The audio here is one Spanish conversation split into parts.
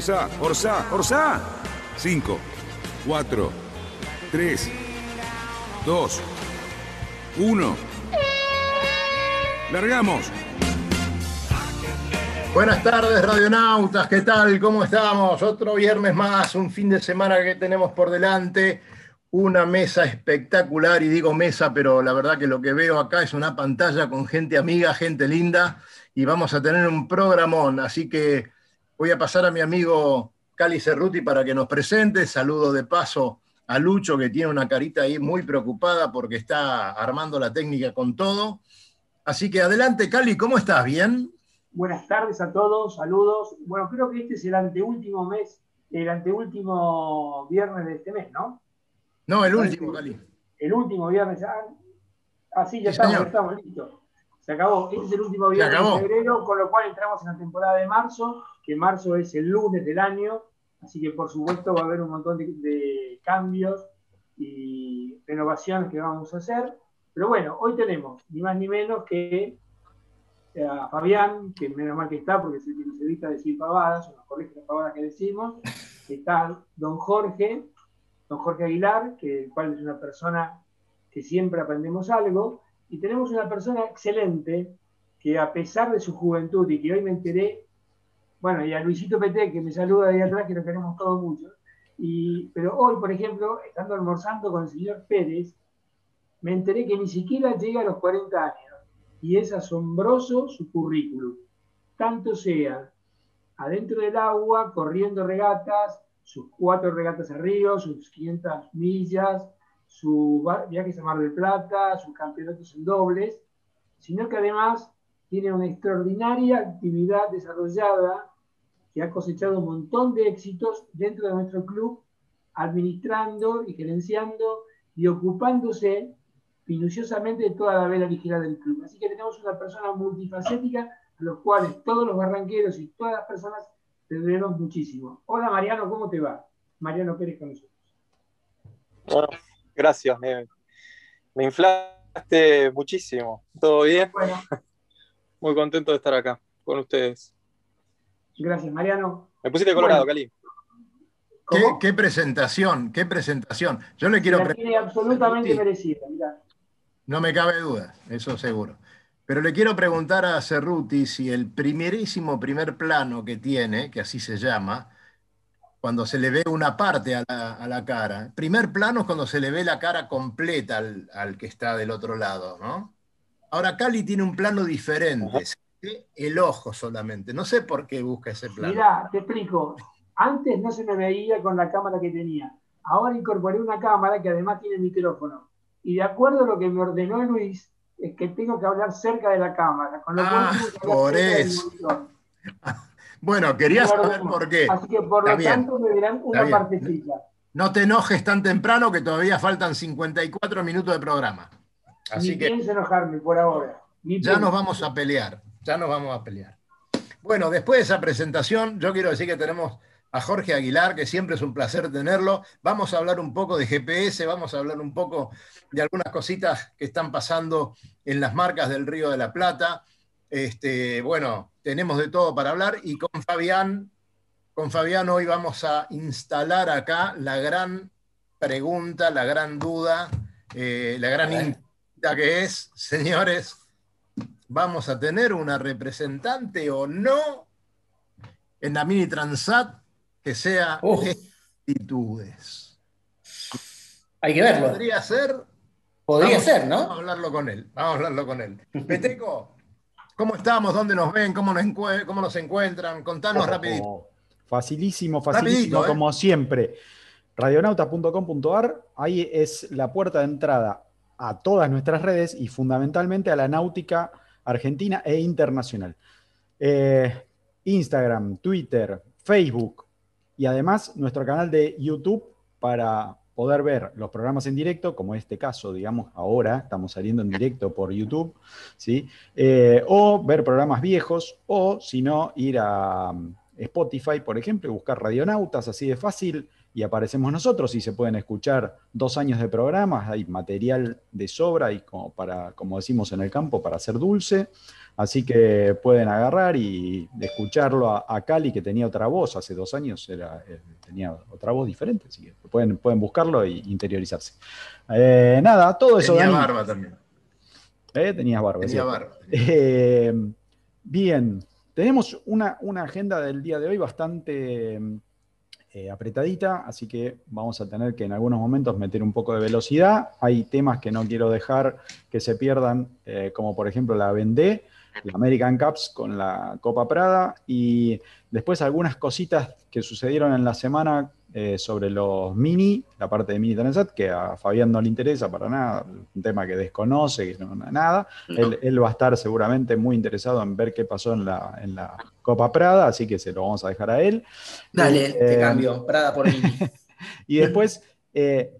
Orsa, Orsa, Orsa. 5, 4, 3, 2, 1. Largamos. Buenas tardes, radionautas, ¿qué tal? ¿Cómo estamos? Otro viernes más, un fin de semana que tenemos por delante, una mesa espectacular, y digo mesa, pero la verdad que lo que veo acá es una pantalla con gente amiga, gente linda, y vamos a tener un programón, así que voy a pasar a mi amigo Cali Cerruti para que nos presente, saludo de paso a Lucho, que tiene una carita ahí muy preocupada porque está armando la técnica con todo. Así que adelante, Cali, ¿cómo estás? ¿Bien? Buenas tardes a todos, saludos. Bueno, creo que este es el anteúltimo mes, el anteúltimo viernes de este mes, ¿no? No, el último, Cali. El último viernes. Ah, ah sí, ya estamos, estamos listos. Se acabó. Este es el último viernes de febrero, con lo cual entramos en la temporada de marzo, que marzo es el lunes del año, así que por supuesto va a haber un montón de, de cambios y renovaciones que vamos a hacer. Pero bueno, hoy tenemos ni más ni menos que a Fabián, que menos mal que está, porque se nos evita decir pavadas, o nos corrige las pavadas que decimos. Está don Jorge, don Jorge Aguilar, que el cual es una persona que siempre aprendemos algo. Y tenemos una persona excelente, que a pesar de su juventud y que hoy me enteré, bueno, y a Luisito Peté, que me saluda ahí atrás, que lo queremos todos mucho. Y, pero hoy, por ejemplo, estando almorzando con el señor Pérez, me enteré que ni siquiera llega a los 40 años y es asombroso su currículum, tanto sea adentro del agua, corriendo regatas, sus cuatro regatas arriba, sus 500 millas, su viajes a Mar del Plata, sus campeonatos en dobles, sino que además tiene una extraordinaria actividad desarrollada que ha cosechado un montón de éxitos dentro de nuestro club, administrando y gerenciando y ocupándose minuciosamente de toda la vela ligera del club. Así que tenemos una persona multifacética, a los cuales todos los barranqueros y todas las personas te muchísimo. Hola Mariano, ¿cómo te va? Mariano Pérez con nosotros. Gracias, me, inflaste muchísimo. ¿Todo bien? Muy contento de estar acá con ustedes. Gracias, Mariano. Me pusiste colorado, Cali. ¿Qué, presentación, qué presentación. Yo le quiero... absolutamente merecida, mirá. No me cabe duda, eso seguro. Pero le quiero preguntar a Cerruti si el primerísimo primer plano que tiene, que así se llama, cuando se le ve una parte a la, cara, primer plano es cuando se le ve la cara completa al, que está del otro lado, ¿no? Ahora Cali tiene un plano diferente, el ojo solamente. No sé por qué busca ese plano. Mira, te explico. Antes no se me veía con la cámara que tenía. Ahora incorporé una cámara que además tiene micrófono y de acuerdo a lo que me ordenó Luis, es que tengo que hablar cerca de la cámara. Con lo ah, por eso. bueno, quería saber por qué. Así que por lo tanto me dirán una partecita. No te enojes tan temprano que todavía faltan 54 minutos de programa. Así Ni que pienso enojarme por ahora. ya nos vamos a pelear, ya nos vamos a pelear. Bueno, después de esa presentación, yo quiero decir que tenemos a Jorge Aguilar, que siempre es un placer tenerlo. Vamos a hablar un poco de GPS, vamos a hablar un poco de algunas cositas que están pasando en las marcas del Río de la Plata. Este, bueno, tenemos de todo para hablar y con Fabián, con Fabián hoy vamos a instalar acá la gran pregunta, la gran duda, eh, la gran incógnita que es, señores, ¿vamos a tener una representante o no en la Mini Transat que sea actitudes. Hay que verlo. Podría ser. Podría ser, ¿no? Vamos a hablarlo con él. Vamos a hablarlo con él. Peteco, ¿cómo estamos? ¿Dónde nos ven? ¿Cómo nos, cómo nos encuentran? Contanos rapidito. Facilísimo, facilísimo, ¿eh? como siempre. Radionauta.com.ar, ahí es la puerta de entrada a todas nuestras redes y fundamentalmente a la náutica argentina e internacional. Eh, Instagram, Twitter, Facebook, y además nuestro canal de YouTube para poder ver los programas en directo, como este caso, digamos, ahora estamos saliendo en directo por YouTube, ¿sí? Eh, o ver programas viejos, o si no, ir a mm, Spotify, por ejemplo, y buscar Radionautas, así de fácil, y aparecemos nosotros y se pueden escuchar dos años de programas, hay material de sobra y como, para, como decimos en el campo, para hacer dulce. Así que pueden agarrar y escucharlo a, Cali, que tenía otra voz, hace dos años era, tenía otra voz diferente, así que pueden, pueden buscarlo e interiorizarse. Eh, nada, todo eso. Tenía barba también. ¿Eh? Tenías barba. Tenía barba. Eh, bien, tenemos una, una, agenda del día de hoy bastante apretadita, así que vamos a tener que en algunos momentos meter un poco de velocidad. Hay temas que no quiero dejar que se pierdan, como por ejemplo la Vendée la American Cups con la Copa Prada y después algunas cositas que sucedieron en la semana eh, sobre los mini, la parte de mini Transat, que a Fabián no le interesa para nada, un tema que desconoce, que no, nada. Él, va a estar seguramente muy interesado en ver qué pasó en la, en la Copa Prada, así que se lo vamos a dejar a él. Dale, te eh, cambio, Prada por mini. y después, eh,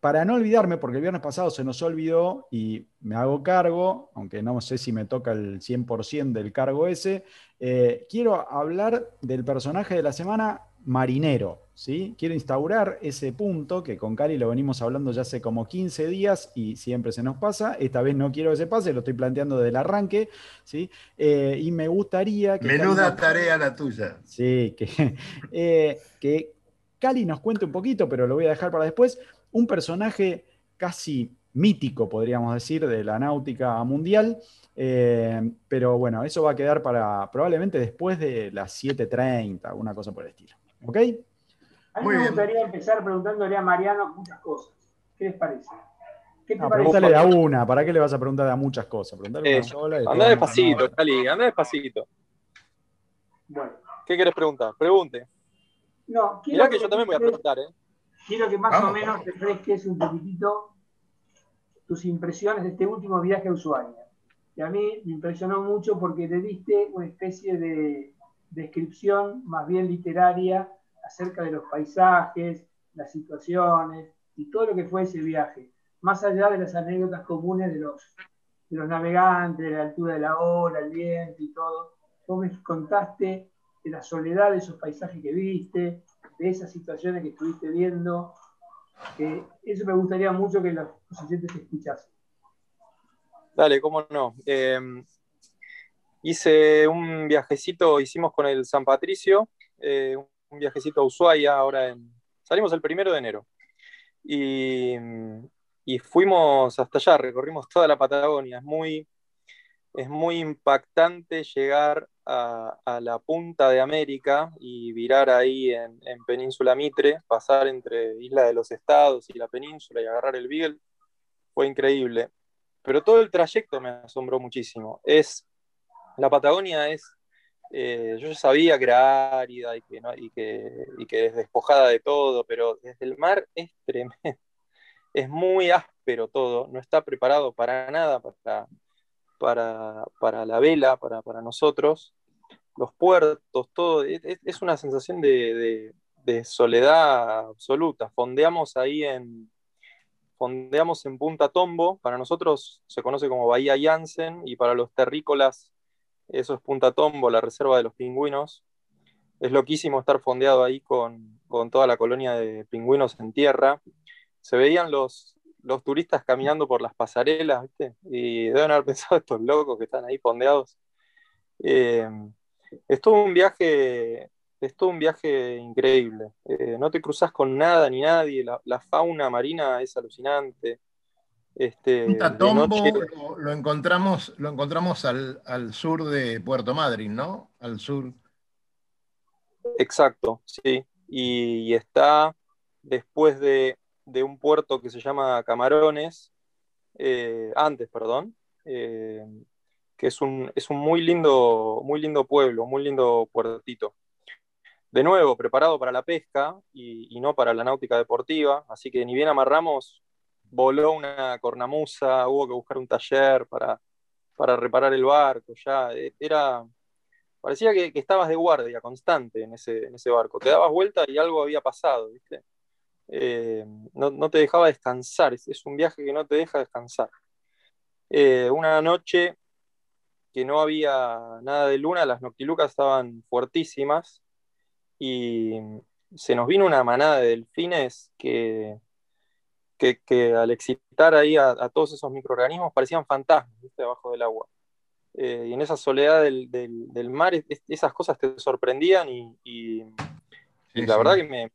para no olvidarme, porque el viernes pasado se nos olvidó y me hago cargo, aunque no sé si me toca el 100% del cargo ese, eh, quiero hablar del personaje de la semana marinero. ¿sí? Quiero instaurar ese punto que con Cali lo venimos hablando ya hace como 15 días y siempre se nos pasa. Esta vez no quiero que se pase, lo estoy planteando desde el arranque. ¿sí? Eh, y me gustaría que... Menuda tarea la tuya. Sí, que, eh, que Cali nos cuente un poquito, pero lo voy a dejar para después un personaje casi mítico, podríamos decir, de la náutica mundial. Eh, pero bueno, eso va a quedar para probablemente después de las 7.30, una cosa por el estilo. ¿Ok? A mí me gustaría empezar preguntándole a Mariano muchas cosas. ¿Qué les parece? ¿Qué te Pregúntale a una, ¿para qué le vas a preguntar a muchas cosas? Preguntale sola. Anda despacito, Cali, anda despacito. Bueno. ¿Qué quieres preguntar? Pregunte. No, Mirá que, yo también voy a preguntar, ¿eh? Quiero que más o menos refresques un poquitito tus impresiones de este último viaje a Ushuaia. Y a mí me impresionó mucho porque te diste una especie de descripción más bien literaria acerca de los paisajes, las situaciones y todo lo que fue ese viaje, más allá de las anécdotas comunes de los, de los navegantes, de la altura de la ola, el viento y todo. Vos me contaste de la soledad de esos paisajes que viste, de esas situaciones que estuviste viendo. eso me gustaría mucho que los, oyentes escuchasen. Dale, cómo no. Eh, hice un viajecito, hicimos con el San Patricio, eh, un viajecito a Ushuaia, ahora en, salimos el primero de enero. Y, y, fuimos hasta allá, recorrimos toda la Patagonia. Es muy, es muy impactante llegar a, la punta de América y virar ahí en, Península Mitre, pasar entre Isla de los Estados y la península y agarrar el Beagle, fue increíble. Pero todo el trayecto me asombró muchísimo. Es, la Patagonia es, eh, yo ya sabía que era árida y que, y, que, es despojada de todo, pero desde el mar es tremendo. Es muy áspero todo, no está preparado para nada para, para, la vela, para, nosotros, los puertos, todo, es, una sensación de, soledad absoluta. Fondeamos ahí en, fondeamos en Punta Tombo, para nosotros se conoce como Bahía Jansen, y para los terrícolas eso es Punta Tombo, la reserva de los pingüinos. Es loquísimo estar fondeado ahí con, con toda la colonia de pingüinos en tierra. Se veían los, los turistas caminando por las pasarelas, ¿viste? Y deben haber pensado estos locos que están ahí fondeados. Eh, es todo un viaje, es todo un viaje increíble. Eh, no te cruzas con nada ni nadie, la, fauna marina es alucinante. Este, Tombo lo, encontramos, lo encontramos al, sur de Puerto Madryn, ¿no? Al sur. Exacto, sí. y está después de de un puerto que se llama Camarones, eh, antes, perdón, eh, que es un, es un muy, lindo, muy lindo pueblo, muy lindo puertito. De nuevo, preparado para la pesca y, no para la náutica deportiva, así que ni bien amarramos, voló una cornamusa, hubo que buscar un taller para, para reparar el barco, ya e, era, parecía que, estabas de guardia constante en ese, en ese, barco. Te dabas vuelta y algo había pasado, ¿viste? Eh, no, te dejaba descansar, es, un viaje que no te deja descansar. Eh, una noche que no había nada de luna, las noctilucas estaban fuertísimas y se nos vino una manada de delfines que, que, al excitar ahí a, todos esos microorganismos parecían fantasmas ¿viste? debajo del agua. Eh, y en esa soledad del, mar, esas cosas te sorprendían y, la verdad que me,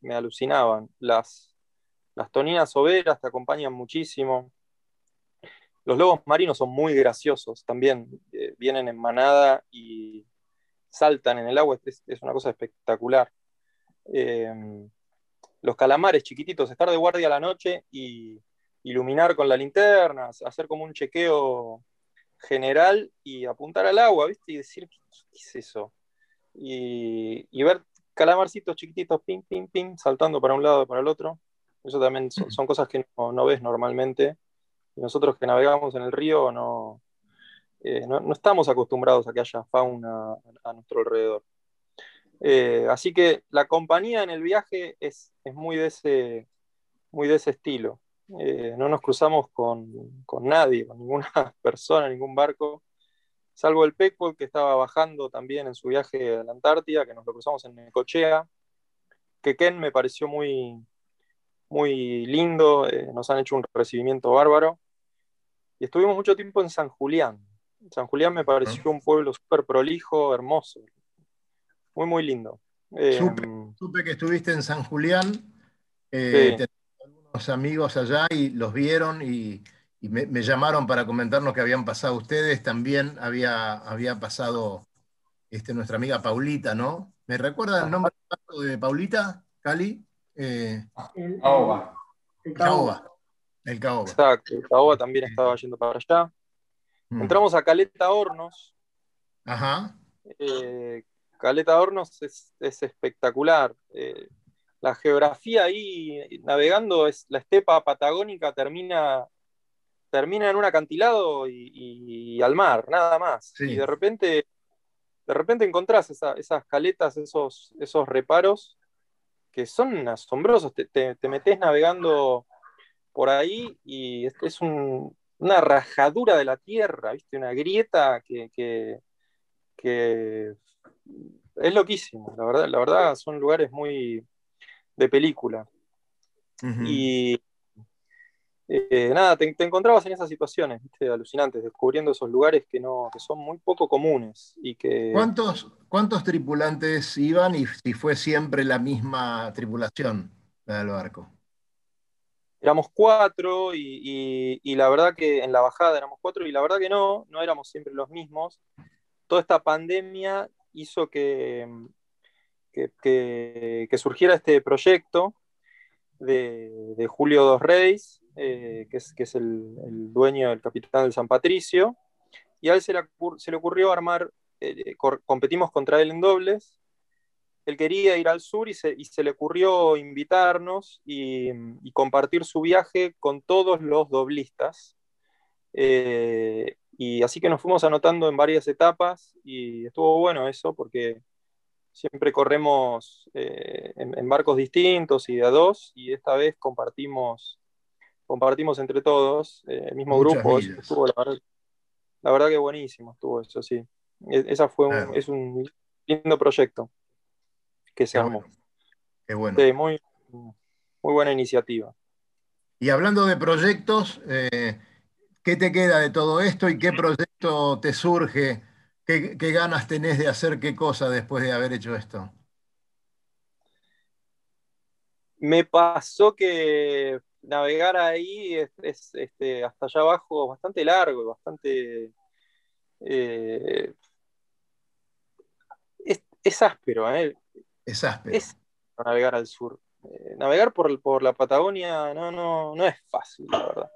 me alucinaban. Las, las toninas overas te acompañan muchísimo. Los lobos marinos son muy graciosos también, eh, vienen en manada y saltan en el agua, es, una cosa espectacular. Eh, los calamares chiquititos, estar de guardia a la noche y iluminar con la linterna, hacer como un chequeo general y apuntar al agua, ¿viste? Y decir, ¿qué, es eso? Y, y, ver calamarcitos chiquititos, ping, ping, ping, saltando para un lado y para el otro. Eso también son, cosas que no, ves normalmente. Y nosotros que navegamos en el río eh, no, no, estamos acostumbrados a que haya fauna a, nuestro alrededor. Eh, así que la compañía en el viaje es, es muy, de ese, muy de ese estilo. Eh, no nos cruzamos con, con, nadie, con ninguna persona, ningún barco salvo el Peckwood que estaba bajando también en su viaje a la Antártida, que nos lo cruzamos en Necochea, que Ken me pareció muy, muy lindo, eh, nos han hecho un recibimiento bárbaro, y estuvimos mucho tiempo en San Julián. San Julián me pareció un pueblo súper prolijo, hermoso, muy, muy lindo. Eh, supe, que estuviste en San Julián, eh, algunos amigos allá y los vieron y y me, llamaron para comentarnos que habían pasado ustedes, también había, había pasado este, nuestra amiga Paulita, ¿no? ¿Me recuerda el nombre de Paulita, Cali? Eh, el Caoba. El Caoba. El Caoba. Exacto, el Caoba también estaba yendo para allá. Mm. Entramos a Caleta Hornos. Ajá. Eh, Caleta Hornos es, espectacular. Eh, la geografía ahí, navegando, es la estepa patagónica termina termina en un acantilado y, al mar, nada más. Y de repente, de repente encontrás esas caletas, esos, esos reparos que son asombrosos. Te, te, metes navegando por ahí y es, una rajadura de la tierra, ¿viste? Una grieta que, es loquísimo, la verdad, la verdad son lugares muy de película. Y eh, nada, te, encontrabas en esas situaciones alucinantes, descubriendo esos lugares que, no, son muy poco comunes. Y que... ¿Cuántos, ¿Cuántos tripulantes iban y si fue siempre la misma tripulación la del barco? Éramos cuatro y, la verdad que en la bajada éramos cuatro y la verdad que no, no éramos siempre los mismos. Toda esta pandemia hizo que, que, surgiera este proyecto de, Julio Dos Reyes, eh, que es, que es el, dueño, el capitán del San Patricio, y a él se le, se le ocurrió armar, eh, competimos contra él en dobles, él quería ir al sur y se, y se le ocurrió invitarnos y, compartir su viaje con todos los doblistas. Eh, y así que nos fuimos anotando en varias etapas y estuvo bueno eso porque siempre corremos en, en, barcos distintos y de a dos y esta vez compartimos compartimos entre todos, eh, el mismo grupo. Estuvo, la, verdad, que buenísimo estuvo eso, sí. E, esa fue un, es un lindo proyecto que se armó. Qué bueno. Sí, muy, muy buena iniciativa. Y hablando de proyectos, eh, ¿qué te queda de todo esto y qué proyecto te surge? ¿Qué, ¿Qué, ganas tenés de hacer qué cosa después de haber hecho esto? Me pasó que navegar ahí es, este, hasta allá abajo bastante largo, bastante... Eh, es, áspero, ¿eh? Es áspero. Es navegar al sur. Eh, navegar por, por, la Patagonia no, no, no es fácil, la verdad.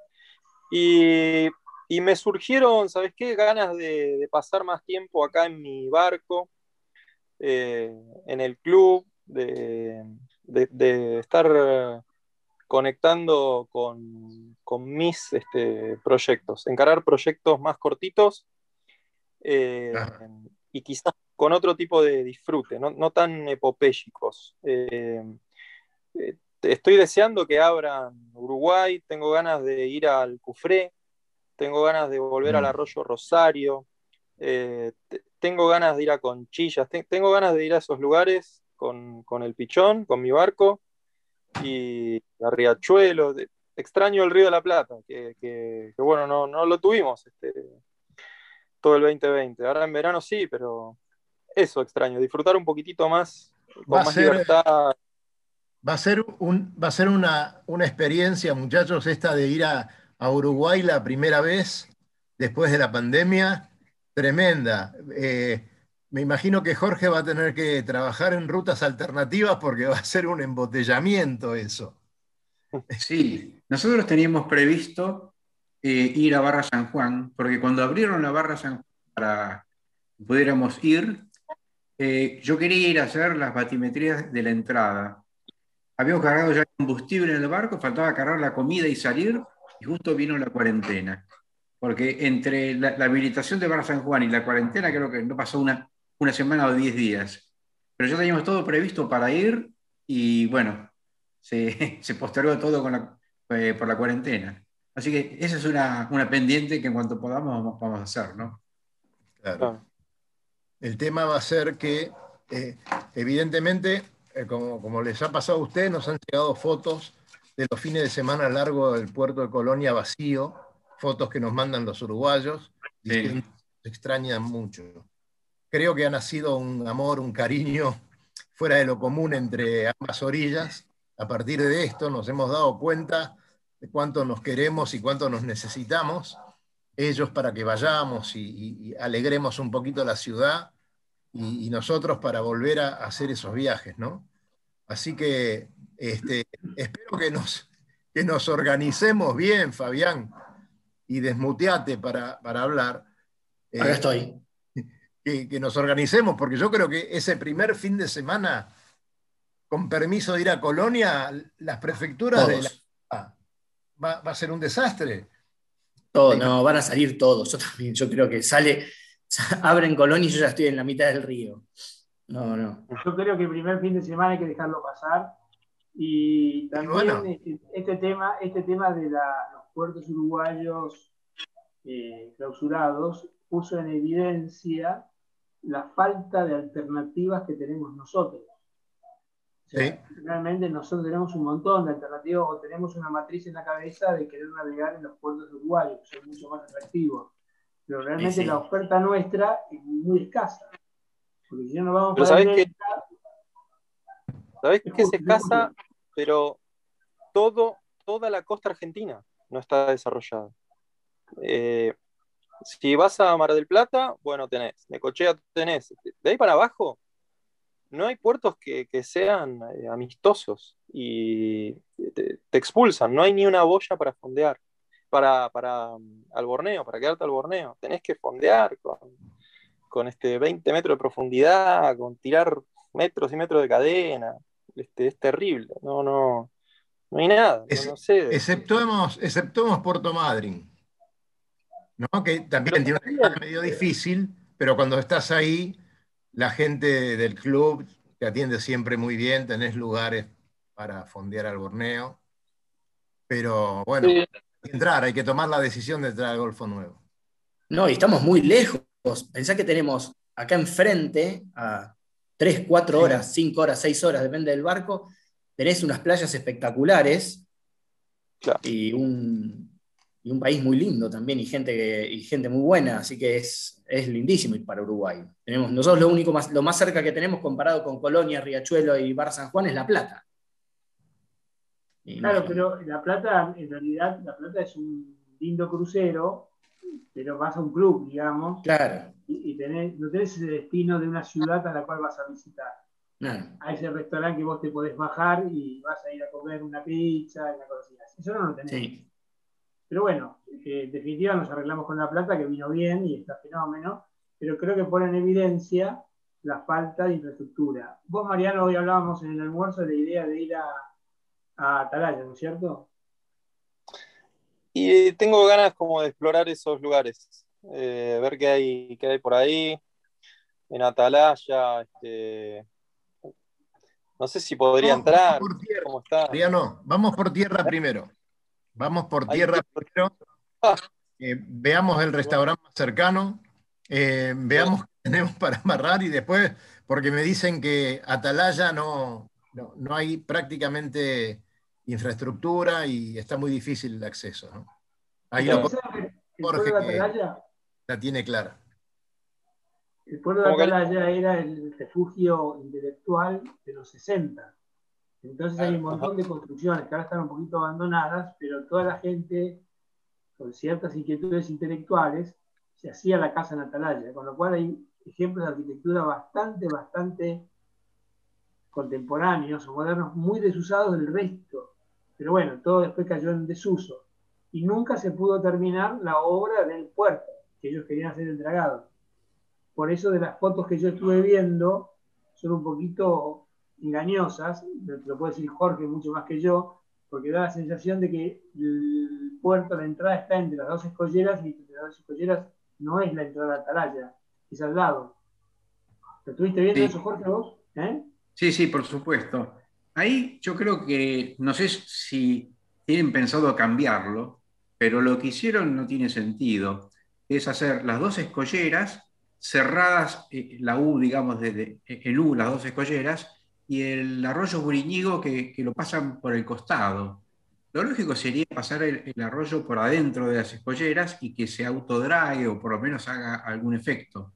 Y, me surgieron, ¿sabes qué? Ganas de, pasar más tiempo acá en mi barco, en el club, de, de estar conectando con, mis este, proyectos, encarar proyectos más cortitos eh, y quizás con otro tipo de disfrute, no, tan epopélicos. Eh, eh, estoy deseando que abran Uruguay, tengo ganas de ir al Cufré, tengo ganas de volver al mm. Arroyo Rosario, eh, tengo ganas de ir a Conchillas, tengo ganas de ir a esos lugares con, el pichón, con mi barco, y a Riachuelo. extraño el Río de la Plata, que, bueno, no, no, lo tuvimos este, todo el 2020. Ahora en verano sí, pero eso extraño, disfrutar un poquitito más, con más libertad. Va a ser, un, va a ser una, una experiencia, muchachos, esta de ir a, a Uruguay la primera vez después de la pandemia, tremenda. Eh, me imagino que Jorge va a tener que trabajar en rutas alternativas porque va a ser un embotellamiento eso. Sí, nosotros teníamos previsto eh, ir a Barra San Juan, porque cuando abrieron la Barra San Juan para que pudiéramos ir, eh, yo quería ir a hacer las batimetrías de la entrada. Habíamos cargado ya combustible en el barco, faltaba cargar la comida y salir, y justo vino la cuarentena. Porque entre la, habilitación de Barra San Juan y la cuarentena creo que no pasó una, una semana o diez días. Pero ya teníamos todo previsto para ir y bueno, se, se postergó todo con la, eh, por la cuarentena. Así que esa es una, una, pendiente que en cuanto podamos vamos, a hacer, ¿no? Claro. El tema va a ser que, eh, evidentemente, eh, como, como, les ha pasado a ustedes, nos han llegado fotos de los fines de semana largo del puerto de Colonia vacío, fotos que nos mandan los uruguayos, y se extrañan mucho. Creo que ha nacido un amor, un cariño fuera de lo común entre ambas orillas. A partir de esto nos hemos dado cuenta de cuánto nos queremos y cuánto nos necesitamos, ellos para que vayamos y, alegremos un poquito la ciudad y, nosotros para volver a, hacer esos viajes, ¿no? Así que este, espero que nos, que nos organicemos bien, Fabián, y desmuteate para, para hablar. Acá eh, estoy. Que, nos organicemos, porque yo creo que ese primer fin de semana, con permiso de ir a Colonia, las prefecturas de la, va, a ser un desastre. Todo, no, van a salir todos. Yo también, yo creo que sale, abren Colonia y yo ya estoy en la mitad del río. No, no. Yo creo que el primer fin de semana hay que dejarlo pasar. Y también este, este, tema, este tema de los puertos uruguayos eh, clausurados puso en evidencia la falta de alternativas que tenemos nosotros. Realmente nosotros tenemos un montón de alternativas o tenemos una matriz en la cabeza de querer navegar en los puertos uruguayos, que son mucho más atractivos. Pero realmente la oferta nuestra es muy escasa. Porque si no nos vamos a ¿Sabés que es escasa? Pero todo, toda la costa argentina no está desarrollada. Eh, si vas a Mar del Plata, bueno, tenés. Necochea tenés. De ahí para abajo, no hay puertos que, sean eh, amistosos y te, expulsan. No hay ni una boya para fondear, para, para um, al borneo, para quedarte al borneo. Tenés que fondear con, con este 20 metros de profundidad, con tirar metros y metros de cadena. Este, es terrible, no, no, no hay nada, no, sé. Exceptuemos, exceptuemos Puerto Madryn, ¿no? que también tiene una medio difícil, pero cuando estás ahí, la gente del club te atiende siempre muy bien, tenés lugares para fondear al Borneo, pero bueno, hay que entrar, hay que tomar la decisión de entrar al Golfo Nuevo. No, y estamos muy lejos. Pensá que tenemos acá enfrente a 3, 4 horas, 5 horas, 6 horas, depende del barco, tenés unas playas espectaculares y, un, un, país muy lindo también y gente, y gente muy buena, así que es, es lindísimo ir para Uruguay. Tenemos, nosotros lo único más, lo más cerca que tenemos comparado con Colonia, Riachuelo y Bar San Juan es La Plata. claro, pero La Plata, en realidad, La Plata es un lindo crucero, pero vas a un club, digamos. Claro y, no tenés ese destino de una ciudad a la cual vas a visitar. A ese restaurante que vos te podés bajar y vas a ir a comer una pizza, una cosa así. Eso no lo tenés. Pero bueno, eh, en definitiva nos arreglamos con la plata, que vino bien y está fenómeno, pero creo que pone en evidencia la falta de infraestructura. Vos, Mariano, hoy hablábamos en el almuerzo de la idea de ir a, a Atalaya, ¿no es cierto? Y tengo ganas como de explorar esos lugares. Eh, ver qué hay, qué hay por ahí. en Atalaya. Este, no sé si podría entrar. Vamos por tierra. no, vamos por tierra primero. Vamos por tierra primero. Ah. Eh, veamos el restaurante más cercano. Eh, veamos qué tenemos para amarrar y después, porque me dicen que Atalaya no, no, hay prácticamente infraestructura y está muy difícil el acceso. Ahí lo Jorge la tiene clara. El pueblo de Atalaya era el refugio intelectual de los 60. Entonces hay un montón de construcciones que ahora están un poquito abandonadas, pero toda la gente con ciertas inquietudes intelectuales se hacía la casa en Atalaya, con lo cual hay ejemplos de arquitectura bastante, bastante contemporáneos o modernos, muy desusados del resto. Pero bueno, todo después cayó en desuso. Y nunca se pudo terminar la obra del puerto, que ellos querían hacer el dragado. Por eso de las fotos que yo estuve viendo son un poquito engañosas, lo puede decir Jorge mucho más que yo, porque da la sensación de que el puerto, la entrada está entre las dos escolleras y entre las dos escolleras no es la entrada a Atalaya, es al lado. ¿Lo estuviste viendo eso, Jorge, vos? ¿Eh? Sí, sí, por supuesto. Ahí yo creo que, no sé si tienen pensado cambiarlo, pero lo que hicieron no tiene sentido. Es hacer las dos escolleras cerradas, eh, la U, digamos, desde el U, las dos escolleras, y el arroyo Buriñigo que, lo pasan por el costado. Lo lógico sería pasar el, arroyo por adentro de las escolleras y que se autodrague o por lo menos haga algún efecto.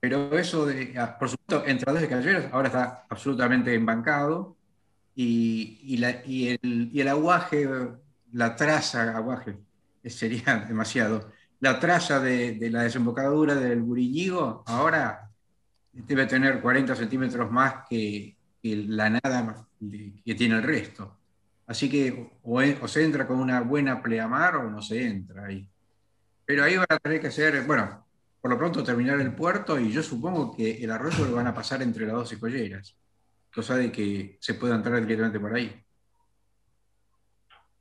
Pero eso, de, ah, por supuesto, entre las dos escolleras ahora está absolutamente embancado y, el, aguaje, la traza, aguaje sería demasiado, la traza de, la desembocadura del Buriñigo ahora debe tener 40 centímetros más que, la nada que tiene el resto. Así que o, se entra con una buena pleamar o no se entra ahí. Pero ahí va a tener que ser, bueno, por lo pronto terminar el puerto y yo supongo que el arroyo lo van a pasar entre las dos escolleras, cosa de que se pueda entrar directamente por ahí.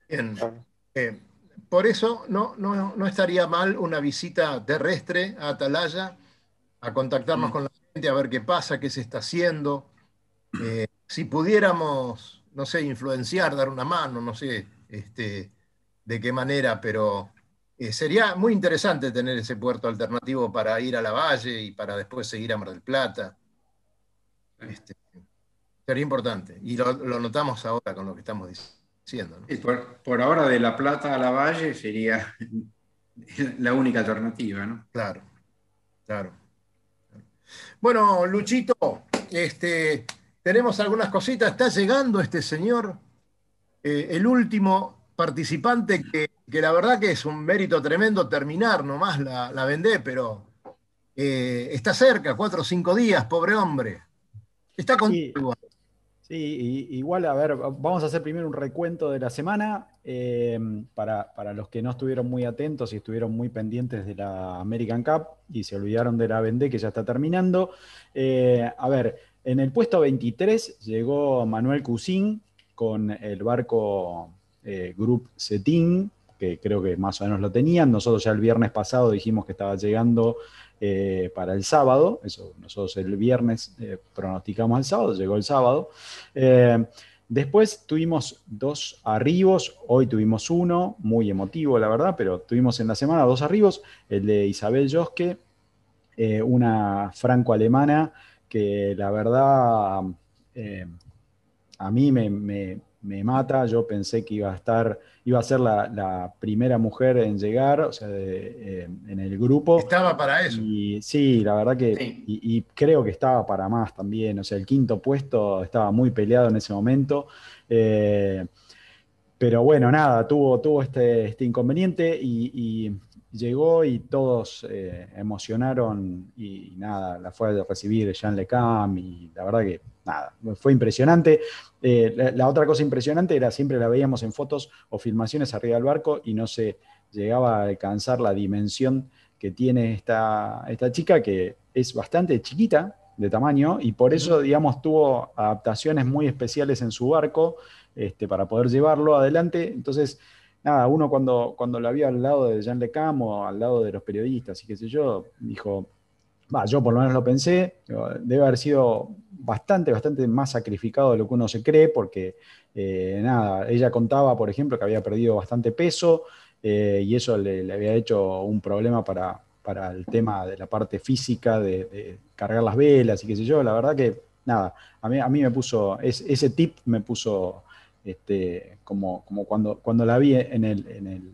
Bien. Eh, por eso no, no, estaría mal una visita terrestre a Atalaya, a contactarnos mm. con la gente, a ver qué pasa, qué se está haciendo. Eh, si pudiéramos, no sé, influenciar, dar una mano, no sé este, de qué manera, pero eh, sería muy interesante tener ese puerto alternativo para ir a la Valle y para después seguir a Mar del Plata. Este, sería importante. Y lo, notamos ahora con lo que estamos diciendo. Por, ahora de La Plata a la Valle sería la única alternativa, ¿no? Claro, claro. Bueno, Luchito, este, tenemos algunas cositas. Está llegando este señor, eh, el último participante que, la verdad que es un mérito tremendo terminar nomás la, la vendé, pero eh, está cerca, cuatro o cinco días, pobre hombre. Está contigo. Sí, igual, a ver, vamos a hacer primero un recuento de la semana eh, para, los que no estuvieron muy atentos y estuvieron muy pendientes de la American Cup y se olvidaron de la Vendée que ya está terminando. a ver, en el puesto 23 llegó Manuel Cusín con el barco eh, Group Setin, que creo que más o menos lo tenían. Nosotros ya el viernes pasado dijimos que estaba llegando eh, para el sábado. Eso, nosotros el viernes eh, pronosticamos el sábado, llegó el sábado. después tuvimos dos arribos, hoy tuvimos uno, muy emotivo la verdad, pero tuvimos en la semana dos arribos, el de Isabel Josque, una franco-alemana que la verdad eh, a mí me, mata. Yo pensé que iba a estar, iba a ser la, primera mujer en llegar, o sea, eh, en el grupo. Estaba para eso. Y sí, la verdad que, y, creo que estaba para más también. O sea, el quinto puesto estaba muy peleado en ese momento. Eh, pero bueno, nada, tuvo, tuvo este, este inconveniente y llegó y todos eh, emocionaron y, nada, la fue a recibir Jean Lecam y la verdad que nada, fue impresionante. Eh, la, otra cosa impresionante era siempre la veíamos en fotos o filmaciones arriba del barco y no se llegaba a alcanzar la dimensión que tiene esta, esta chica que es bastante chiquita de tamaño y por eso, digamos, tuvo adaptaciones muy especiales en su barco este, para poder llevarlo adelante. Entonces, nada, uno cuando, cuando la al lado de Jean Lecam o al lado de los periodistas y qué sé yo, dijo, yo por lo menos lo pensé, debe haber sido bastante, bastante más sacrificado de lo que uno se cree, porque eh, nada, ella contaba, por ejemplo, que había perdido bastante peso eh, y eso le, había hecho un problema para, para, el tema de la parte física, de, cargar las velas y qué sé yo. La verdad que, nada, a mí, a mí me puso, ese tip me puso este, como, como cuando, cuando la vi en el, en el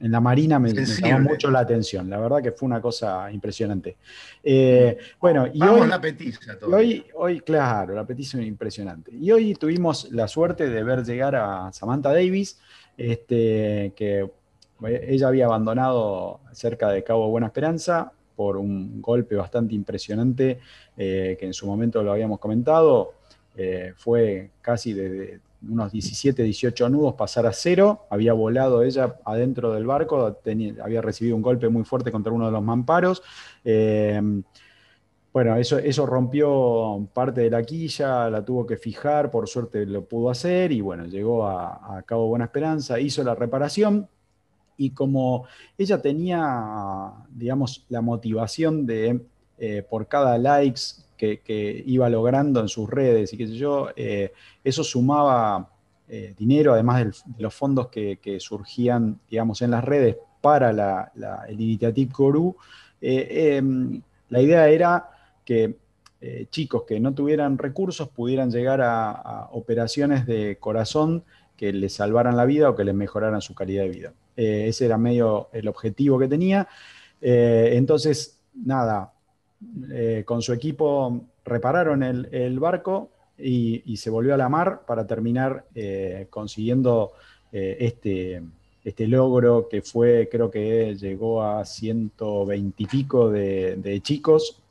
en la Marina me, llamó mucho la atención. La verdad que fue una cosa impresionante. Eh, bueno, y hoy, la petiza hoy, hoy, claro, la petición impresionante. Y hoy tuvimos la suerte de ver llegar a Samantha Davis, este, que ella había abandonado cerca de Cabo Buena Esperanza por un golpe bastante impresionante, eh, que en su momento lo habíamos comentado, eh, fue casi de, unos 17, 18 nudos, pasar a cero. Había volado ella adentro del barco, había recibido un golpe muy fuerte contra uno de los mamparos. Eh, bueno, eso, eso rompió parte de la quilla, la tuvo que fijar, por suerte lo pudo hacer y bueno, llegó a, Cabo Buena Esperanza, hizo la reparación y como ella tenía, digamos, la motivación de eh, por cada likes que, iba logrando en sus redes y qué sé yo, eh, eso sumaba eh, dinero, además de los fondos que, surgían, digamos, en las redes para la, el Initiative Coru. Eh, em, la idea era que chicos que no tuvieran recursos pudieran llegar a, operaciones de corazón que les salvaran la vida o que les mejoraran su calidad de vida. ese era medio el objetivo que tenía. entonces, nada, eh, con su equipo repararon el, barco y, se volvió a la mar para terminar eh, consiguiendo eh, este, este logro que fue, creo que llegó a 120 y pico de, chicos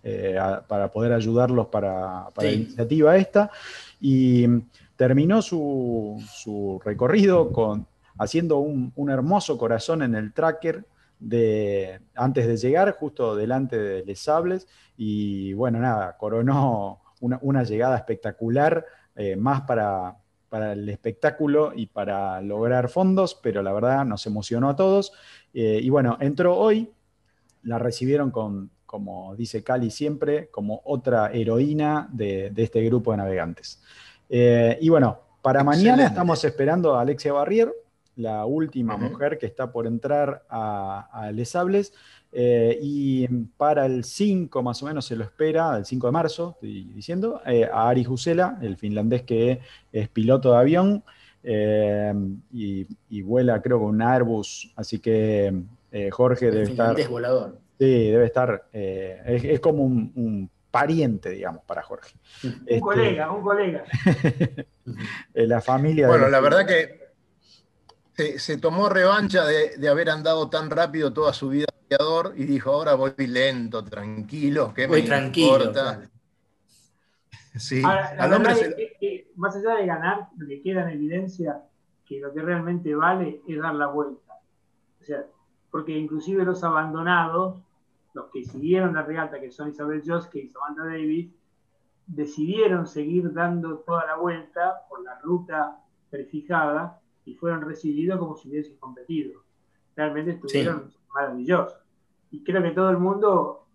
para poder ayudarlos para, la iniciativa esta. Y terminó su, recorrido con, haciendo un, un hermoso corazón en el tracker de, antes de llegar, justo delante de Les Sables, y bueno, nada, coronó una, llegada espectacular, eh, más para, el espectáculo y para lograr fondos, pero la verdad nos emocionó a todos. Eh, y bueno, entró hoy, la recibieron con, como dice Cali siempre, como otra heroína de, este grupo de navegantes. Eh, y bueno, para mañana estamos esperando a Alexia Barrier, la última mujer que está por entrar a, Les Sables. Eh, y para el 5 más o menos se lo espera, el 5 de marzo, estoy diciendo, eh, a Ari Jusela, el finlandés que es piloto de avión eh, y, vuela creo con un Airbus, así que Jorge debe estar... Es volador. Sí, debe estar, es, como un, pariente, digamos, para Jorge. Un este, colega, un colega. la familia... Bueno, la verdad que se, tomó revancha de, haber andado tan rápido toda su vida aviador y dijo, ahora voy lento, tranquilo, que me tranquilo, importa. Sí. más allá de ganar, lo que queda en evidencia que lo que realmente vale es dar la vuelta. O sea, porque inclusive los abandonados, los que siguieron la regata, que son Isabel Joske y Samantha Davis, decidieron seguir dando toda la vuelta por la ruta prefijada y fueron recibidos como si hubiesen competido. Realmente estuvieron maravillosos. Y creo que todo el mundo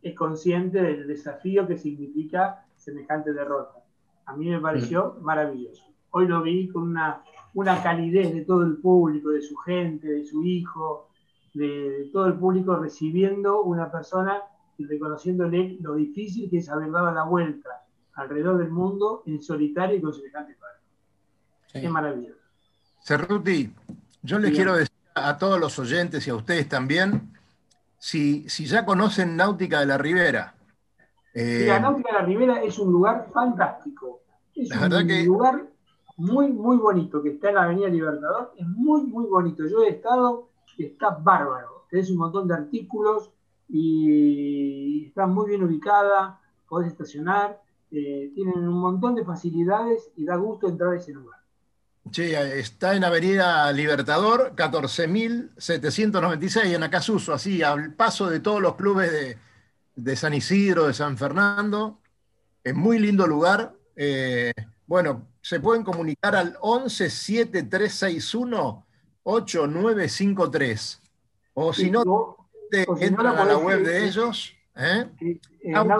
es consciente del desafío que significa semejante derrota. A mí me pareció mm. maravilloso. Hoy lo vi con una, una calidez de todo el público, de su gente, de su hijo, de, todo el público recibiendo una persona y reconociéndole lo difícil que es haber dado la vuelta alrededor del mundo en solitario y con semejante padre. Es maravilloso. Cerruti, yo les quiero decir a todos los oyentes y a ustedes también, si, si ya conocen Náutica de la Ribera. Eh, la Náutica de la Ribera es un lugar fantástico. Es un lugar muy, muy bonito, que está en la Avenida Libertador. Es muy, muy bonito. Yo he estado, está bárbaro. Tenés un montón de artículos y está muy bien ubicada, podés estacionar, eh, tienen un montón de facilidades y da gusto entrar a ese lugar. Sí, está en Avenida Libertador, 14.796 en Acasuso, así al paso de todos los clubes de, San Isidro, de San Fernando. Es muy lindo lugar. Eh, bueno, se pueden comunicar al 11 7361 8953. O si no, entran a la web de ellos. ¿eh? De la.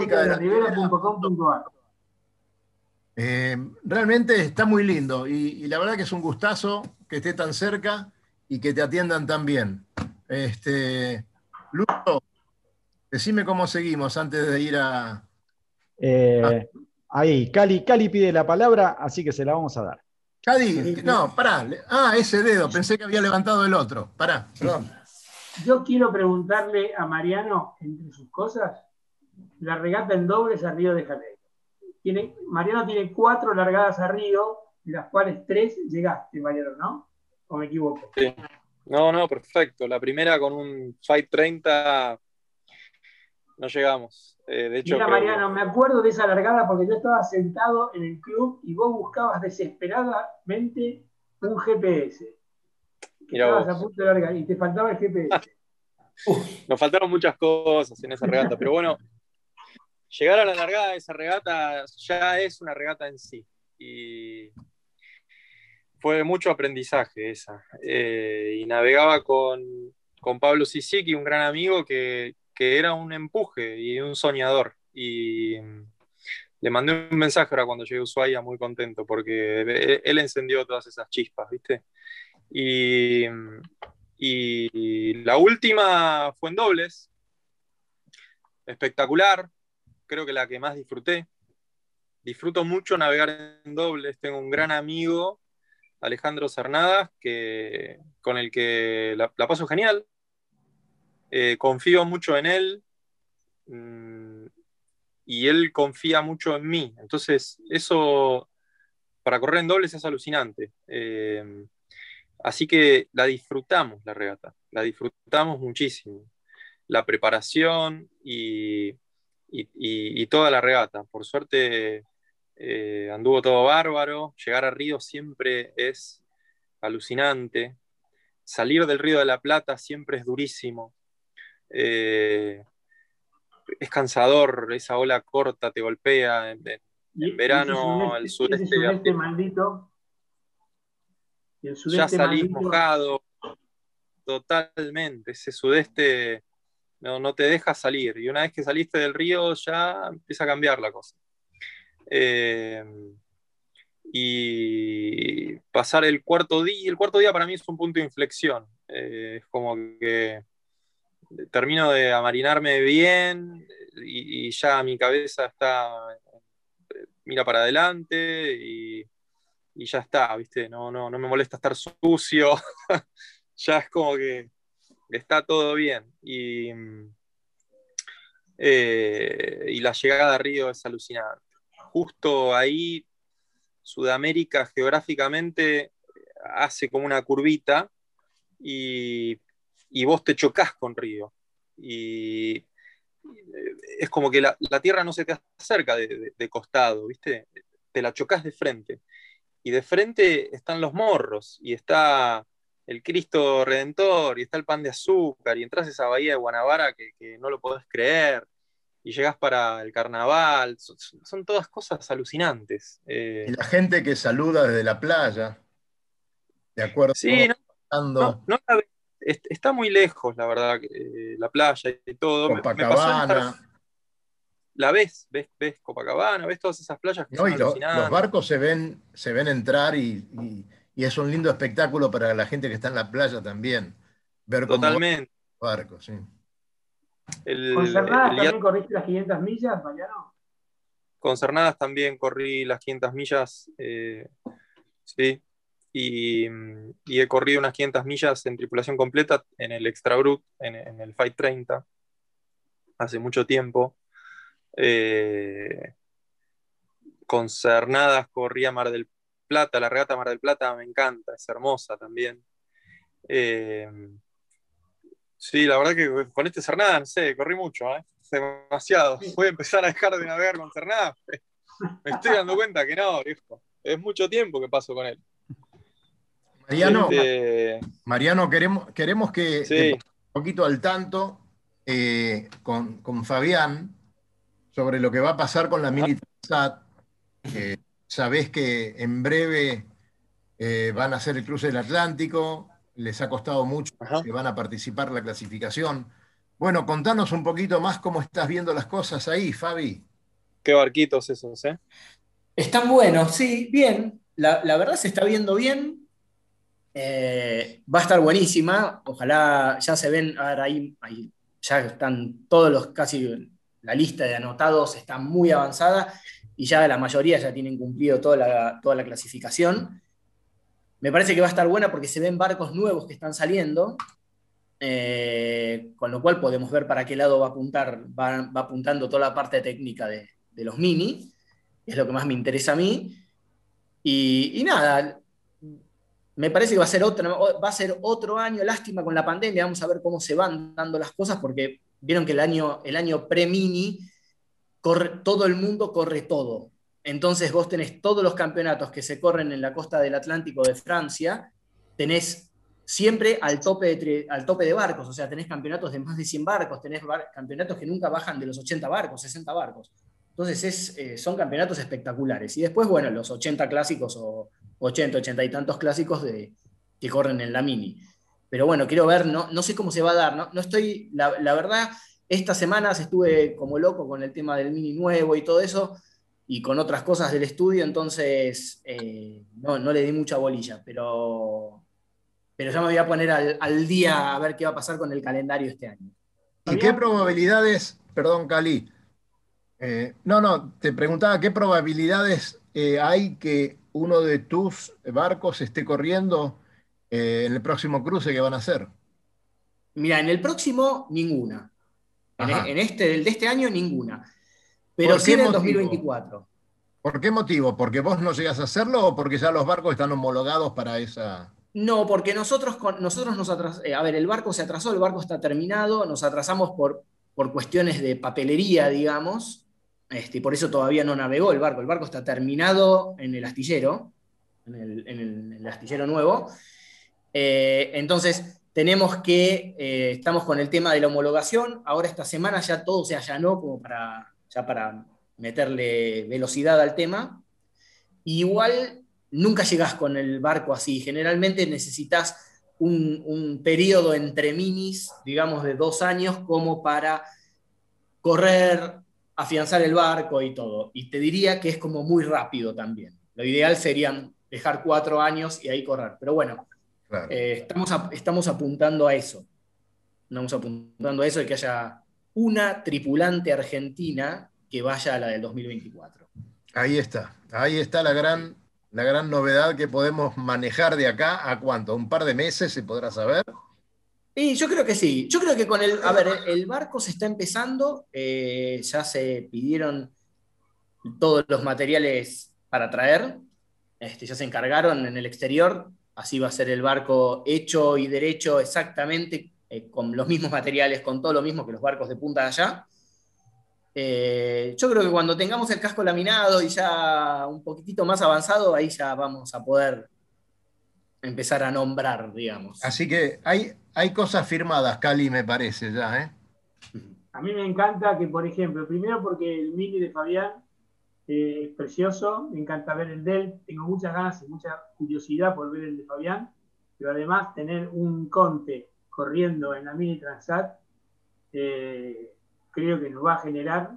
Eh, realmente está muy lindo y, la verdad que es un gustazo que esté tan cerca y que te atiendan tan bien. Este, Lucho, decime cómo seguimos antes de ir a... Eh, ahí, Cali, Cali pide la palabra, así que se la vamos a dar. Cali, no, pará. Ah, ese dedo, pensé que había levantado el otro. Pará, perdón. Yo quiero preguntarle a Mariano, entre sus cosas, la regata en dobles a Río de Janeiro. Tiene, Mariano tiene cuatro largadas a Río, de las cuales tres llegaste, Mariano, ¿no? ¿O me equivoco? Sí. No, no, perfecto. La primera con un Fight 30 no llegamos. Eh, de hecho, Mira, Mariano, me acuerdo de esa largada porque yo estaba sentado en el club y vos buscabas desesperadamente un GPS. Estabas a punto de largar y te faltaba el GPS. nos faltaron muchas cosas en esa regata, pero bueno, llegar a la largada de esa regata ya es una regata en sí. Y fue mucho aprendizaje esa. Eh, y navegaba con, con Pablo Sisiki, un gran amigo que, que, era un empuje y un soñador. Y le mandé un mensaje ahora cuando llegué a Ushuaia muy contento porque él encendió todas esas chispas, ¿viste? Y, y la última fue en dobles. Espectacular, creo que la que más disfruté. Disfruto mucho navegar en dobles. Tengo un gran amigo, Alejandro Cernadas, que, con el que la, paso genial. Eh, confío mucho en él mm, y él confía mucho en mí. Entonces, eso para correr en dobles es alucinante. Eh, así que la disfrutamos, la regata. La disfrutamos muchísimo. La preparación y y, toda la regata. Por suerte eh, anduvo todo bárbaro. Llegar a Río siempre es alucinante. Salir del Río de la Plata siempre es durísimo. Eh, es cansador, esa ola corta te golpea. En, verano, el sureste. maldito. ya salís mojado. Totalmente. Ese sudeste no, te deja salir. Y una vez que saliste del río ya empieza a cambiar la cosa. Eh, y pasar el cuarto día, el cuarto día para mí es un punto de inflexión. Eh, es como que termino de amarinarme bien y, ya mi cabeza está, mira para adelante y, ya está, ¿viste? No, no, no me molesta estar sucio. ya es como que está todo bien. Y, eh, y la llegada a Río es alucinante. Justo ahí, Sudamérica geográficamente hace como una curvita y, vos te chocas con Río. Y es como que la, tierra no se te acerca de, de, costado, ¿viste? Te la chocas de frente. Y de frente están los morros y está el Cristo Redentor y está el pan de azúcar y entras a esa bahía de Guanabara que, no lo podés creer y llegas para el carnaval, son, todas cosas alucinantes. Eh. Y la gente que saluda desde la playa, de acuerdo. Sí, no, está muy lejos, la verdad, eh, la playa y todo. Copacabana. la ves, ves, ves Copacabana, ves todas esas playas que son los barcos se ven, se ven entrar y y es un lindo espectáculo para la gente que está en la playa también. Ver cómo Totalmente. barcos, sí. ¿Con Cernadas también corriste las 500 millas, Mariano? Con Cernadas también corrí las 500 millas, eh, sí. Y, he corrido unas 500 millas en tripulación completa en el Extra Brut, en, el Fight 30, hace mucho tiempo. Eh, con Cernadas corría Mar del Plata, la regata Mar del Plata me encanta, es hermosa también. Eh, sí, la verdad que con este Cernada, no sé, corrí mucho, ¿eh? demasiado. Voy a empezar a dejar de navegar con Cernada. Me estoy dando cuenta que no, viejo. Es mucho tiempo que paso con él. Mariano, este, Mariano queremos, queremos que, un poquito al tanto eh, con, Fabián sobre lo que va a pasar con la Militarizat. Sabés que en breve eh, van a hacer el cruce del Atlántico, les ha costado mucho que van a participar en la clasificación Bueno, contanos un poquito más cómo estás viendo las cosas ahí, Fabi. Qué barquitos esos, ¿eh? Están buenos, sí, bien. La, verdad se está viendo bien. Eh, va a estar buenísima. Ojalá ya se ven, a ver, ahí, ya están todos los, casi la lista de anotados está muy avanzada y ya la mayoría ya tienen cumplido toda la, toda la clasificación. Me parece que va a estar buena porque se ven barcos nuevos que están saliendo, eh, con lo cual podemos ver para qué lado va, a apuntar, va, apuntando toda la parte técnica de, los mini, es lo que más me interesa a mí. Y, nada, me parece que va a, ser otro, va a ser otro año, lástima con la pandemia, vamos a ver cómo se van dando las cosas, porque vieron que el año, el año pre-mini, todo el mundo corre todo. Entonces vos tenés todos los campeonatos que se corren en la costa del Atlántico de Francia, tenés siempre al tope de, al tope de barcos, o sea, tenés campeonatos de más de 100 barcos, tenés campeonatos que nunca bajan de los 80 barcos, 60 barcos. Entonces es, eh, son campeonatos espectaculares. Y después, bueno, los 80 clásicos o 80, 80 y tantos clásicos de, que corren en la mini. Pero bueno, quiero ver, no, no sé cómo se va a dar, no, no estoy, la verdad, estas semanas estuve como loco con el tema del mini nuevo y todo eso, y con otras cosas del estudio, entonces eh, no, le di mucha bolilla, pero, pero ya me voy a poner al, día a ver qué va a pasar con el calendario este año. ¿Y qué probabilidades, perdón Cali, eh, no, no, te preguntaba qué probabilidades eh, hay que uno de tus barcos esté corriendo en el próximo cruce que van a hacer? Mira, en el próximo, ninguna. En, en, este, el de este año, ninguna. Pero sí en 2024. ¿Por qué motivo? ¿Porque vos no llegas a hacerlo o porque ya los barcos están homologados para esa.? No, porque nosotros, nosotros nos atrasamos. Eh, a ver, el barco se atrasó, el barco está terminado, nos atrasamos por, por cuestiones de papelería, digamos, este, por eso todavía no navegó el barco. El barco está terminado en el astillero, en el, astillero nuevo. Eh, entonces, tenemos que, eh, estamos con el tema de la homologación. Ahora esta semana ya todo se allanó como para ya para meterle velocidad al tema. igual nunca llegas con el barco así, generalmente necesitas un, periodo entre minis, digamos de dos años, como para correr, afianzar el barco y todo. Y te diría que es como muy rápido también. Lo ideal sería dejar cuatro años y ahí correr. Pero bueno, eh, estamos, estamos apuntando a eso. Estamos apuntando a eso de que haya una tripulante argentina que vaya a la del 2024. Ahí está, ahí está la gran, la gran novedad que podemos manejar de acá a cuánto, un par de meses se podrá saber. Y yo creo que sí, yo creo que con el, a ver, el barco se está empezando, eh, ya se pidieron todos los materiales para traer, este, ya se encargaron en el exterior, así va a ser el barco hecho y derecho exactamente eh, con los mismos materiales, con todo lo mismo que los barcos de punta de allá. Eh, yo creo que cuando tengamos el casco laminado y ya un poquitito más avanzado, ahí ya vamos a poder empezar a nombrar, digamos. Así que hay, hay cosas firmadas, Cali, me parece ya, ¿eh? A mí me encanta que, por ejemplo, primero porque el mini de Fabián es precioso, me encanta ver el de él, tengo muchas ganas y mucha curiosidad por ver el de Fabián, pero además tener un Conte corriendo en la Mini Transat, eh, creo que nos va a generar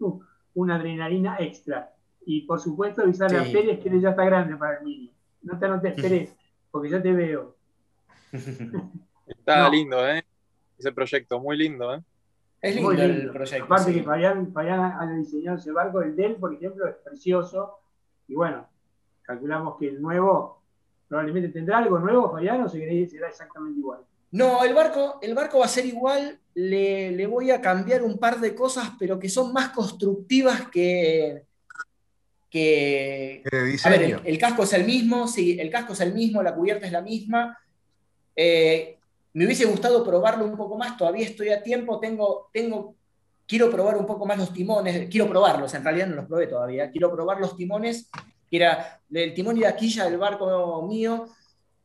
uh, una adrenalina extra. Y por supuesto avisarle a Pérez que él ya está grande para el Mini. No te, no te esperes, porque ya te veo. Está lindo, ¿eh? Ese proyecto, muy lindo, ¿eh? Es lindo, el proyecto. Aparte que Fabián, ha diseñado ese barco, el Dell, por ejemplo, es precioso. Y bueno, calculamos que el nuevo probablemente tendrá algo nuevo, Fabián, o será exactamente igual. No, el barco, el barco va a ser igual, le, voy a cambiar un par de cosas, pero que son más constructivas que... que a ver, el, casco es el mismo, sí, el casco es el mismo, la cubierta es la misma. Eh, me hubiese gustado probarlo un poco más, todavía estoy a tiempo, tengo, tengo, quiero probar un poco más los timones, quiero probarlos, en realidad no los probé todavía, quiero probar los timones, que era el timón y la quilla del barco mío,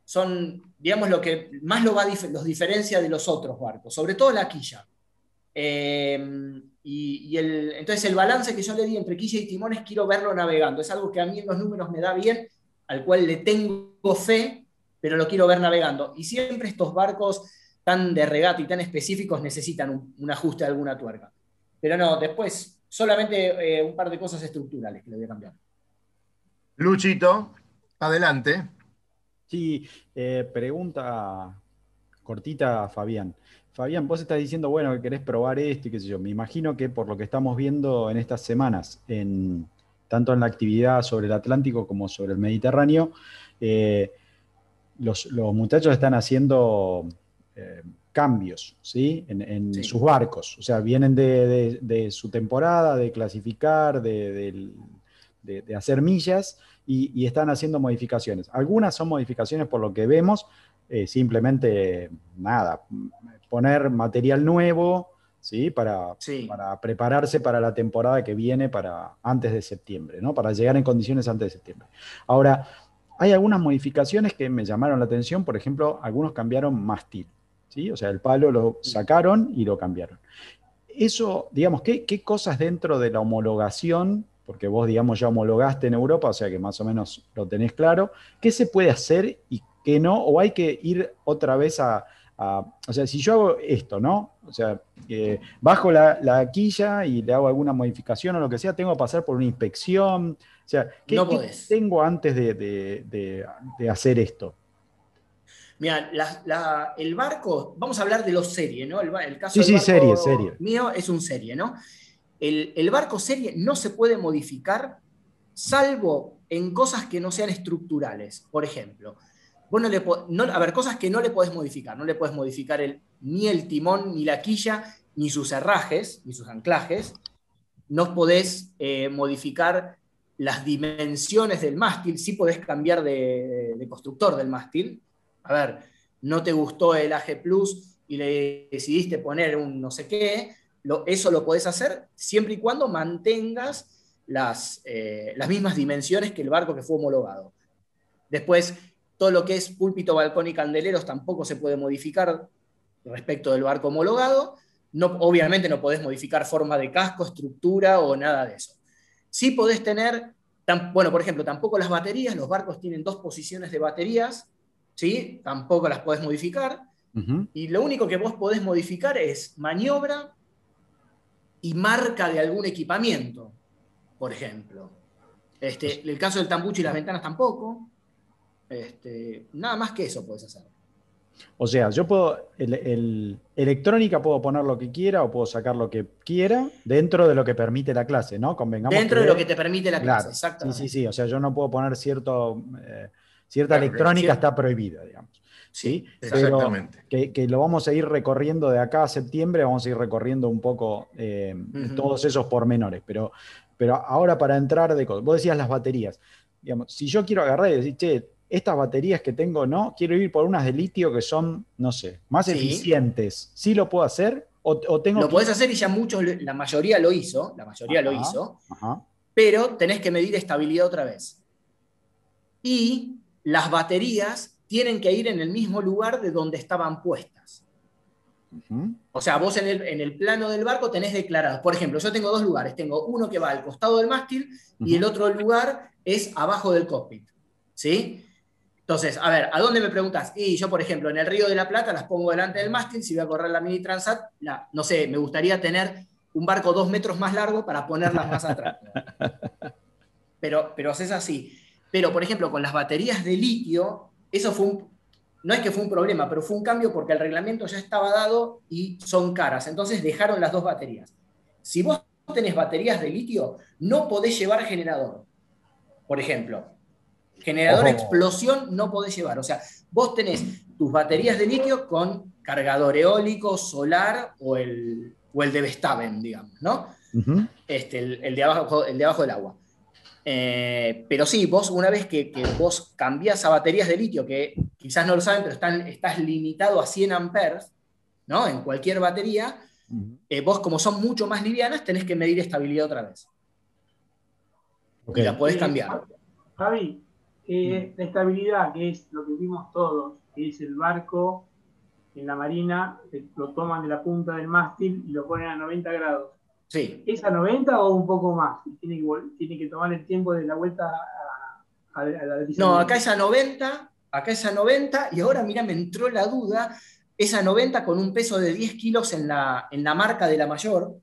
son, digamos, lo que más lo va, los diferencia de los otros barcos, sobre todo la quilla. Eh, y, entonces el balance que yo le di entre quilla y timones quiero verlo navegando. Es algo que a mí en los números me da bien, al cual le tengo fe, pero lo quiero ver navegando. Y siempre estos barcos tan de regata y tan específicos necesitan un, ajuste de alguna tuerca. Pero no, después solamente eh, un par de cosas estructurales que le voy a cambiar. Luchito, adelante. Sí, eh, pregunta cortita a Fabián. Fabián, vos estás diciendo, bueno, que querés probar esto y qué sé yo. Me imagino que por lo que estamos viendo en estas semanas, en, tanto en la actividad sobre el Atlántico como sobre el Mediterráneo, eh, los, muchachos están haciendo eh, cambios ¿sí? en, sus barcos. O sea, vienen de, su temporada, de clasificar, de, hacer millas y, están haciendo modificaciones. Algunas son modificaciones por lo que vemos, eh, simplemente nada, poner material nuevo, ¿sí? Para, para prepararse para la temporada que viene para antes de septiembre, ¿no? Para llegar en condiciones antes de septiembre. Ahora, hay algunas modificaciones que me llamaron la atención, por ejemplo, algunos cambiaron mástil, ¿sí? O sea, el palo lo sacaron y lo cambiaron. Eso, digamos, ¿qué, qué cosas dentro de la homologación porque vos, digamos, ya homologaste en Europa, o sea que más o menos lo tenés claro, ¿qué se puede hacer y qué no? ¿O hay que ir otra vez a, o sea, si yo hago esto, ¿no? O sea, bajo la, quilla y le hago alguna modificación o lo que sea, tengo que pasar por una inspección. O sea, ¿qué, tengo antes de, hacer esto? Mira, el barco, vamos a hablar de los serie, ¿no? El, caso sí, sí, serie, serie. mío es un serie, ¿no? El, el barco serie no se puede modificar salvo en cosas que no sean estructurales. Por ejemplo, no a ver, cosas que no le podés modificar. No le puedes modificar el, ni el timón, ni la quilla, ni sus herrajes, ni sus anclajes. No podés eh, modificar las dimensiones del mástil. Sí podés cambiar de, constructor del mástil. A ver, no te gustó el AG Plus y le decidiste poner un no sé qué, eso lo podés hacer siempre y cuando mantengas las, eh, las mismas dimensiones que el barco que fue homologado. Después, todo lo que es púlpito, balcón y candeleros tampoco se puede modificar respecto del barco homologado. No, obviamente no podés modificar forma de casco, estructura o nada de eso. Sí podés tener, bueno, por ejemplo, tampoco las baterías, los barcos tienen dos posiciones de baterías, ¿sí? Tampoco las podés modificar. Y lo único que vos podés modificar es maniobra y marca de algún equipamiento, por ejemplo. Este, el caso del tambucho y las ventanas tampoco. Este, nada más que eso puedes hacer. O sea, yo puedo, el, electrónica puedo poner lo que quiera o puedo sacar lo que quiera dentro de lo que permite la clase, ¿no? Convengamos dentro de lo que te permite la clase, exacto. Sí, sí, sí. O sea, yo no puedo poner cierto, eh, cierta electrónica, está prohibida, digamos. Sí, exactamente. que, lo vamos a ir recorriendo de acá a septiembre, vamos a ir recorriendo un poco eh, todos esos pormenores. Pero, pero ahora para entrar de cosas, vos decías las baterías. Digamos, si yo quiero agarrar y decir, che, estas baterías que tengo no, quiero ir por unas de litio que son, no sé, más eficientes. ¿Sí lo puedo hacer? O, tengo lo podés hacer y ya muchos, la mayoría lo hizo, la mayoría lo hizo, pero tenés que medir estabilidad otra vez. Y las baterías tienen que ir en el mismo lugar de donde estaban puestas. O sea, vos en el, en el, plano del barco tenés declarado, por ejemplo, yo tengo dos lugares, tengo uno que va al costado del mástil y el otro lugar es abajo del cockpit. ¿Sí? Entonces, a ver, ¿a dónde me preguntas? Y yo, por ejemplo, en el Río de la Plata las pongo delante del mástil, si voy a correr la mini Transat, no sé, me gustaría tener un barco dos metros más largo para ponerlas más atrás. Pero, pero es así. Pero, por ejemplo, con las baterías de litio, eso fue un, no es que fue un problema, pero fue un cambio porque el reglamento ya estaba dado y son caras. Entonces dejaron las dos baterías. Si vos tenés baterías de litio, no podés llevar generador. Por ejemplo, Generador explosión no podés llevar. O sea, vos tenés tus baterías de litio con cargador eólico, solar o el, o el de Vestaven, digamos, ¿no? este, el, de abajo, el de abajo del agua. Eh, pero sí, vos una vez que, vos cambiás a baterías de litio, que quizás no lo saben, pero están, estás limitado a 100 amperes, ¿no? En cualquier batería, eh, vos como son mucho más livianas, tenés que medir estabilidad otra vez. Y la podés cambiar. Javi, eh, la estabilidad, que es lo que vimos todos, que es el barco en la marina, lo toman de la punta del mástil y lo ponen a 90 grados. Sí. ¿Es a 90 o un poco más? Tiene que, tiene que tomar el tiempo de la vuelta a, la No, acá es a 90, acá es a 90 y ahora mira, me entró la duda. es a 90 con un peso de 10 kilos en la, en la marca de la mayor.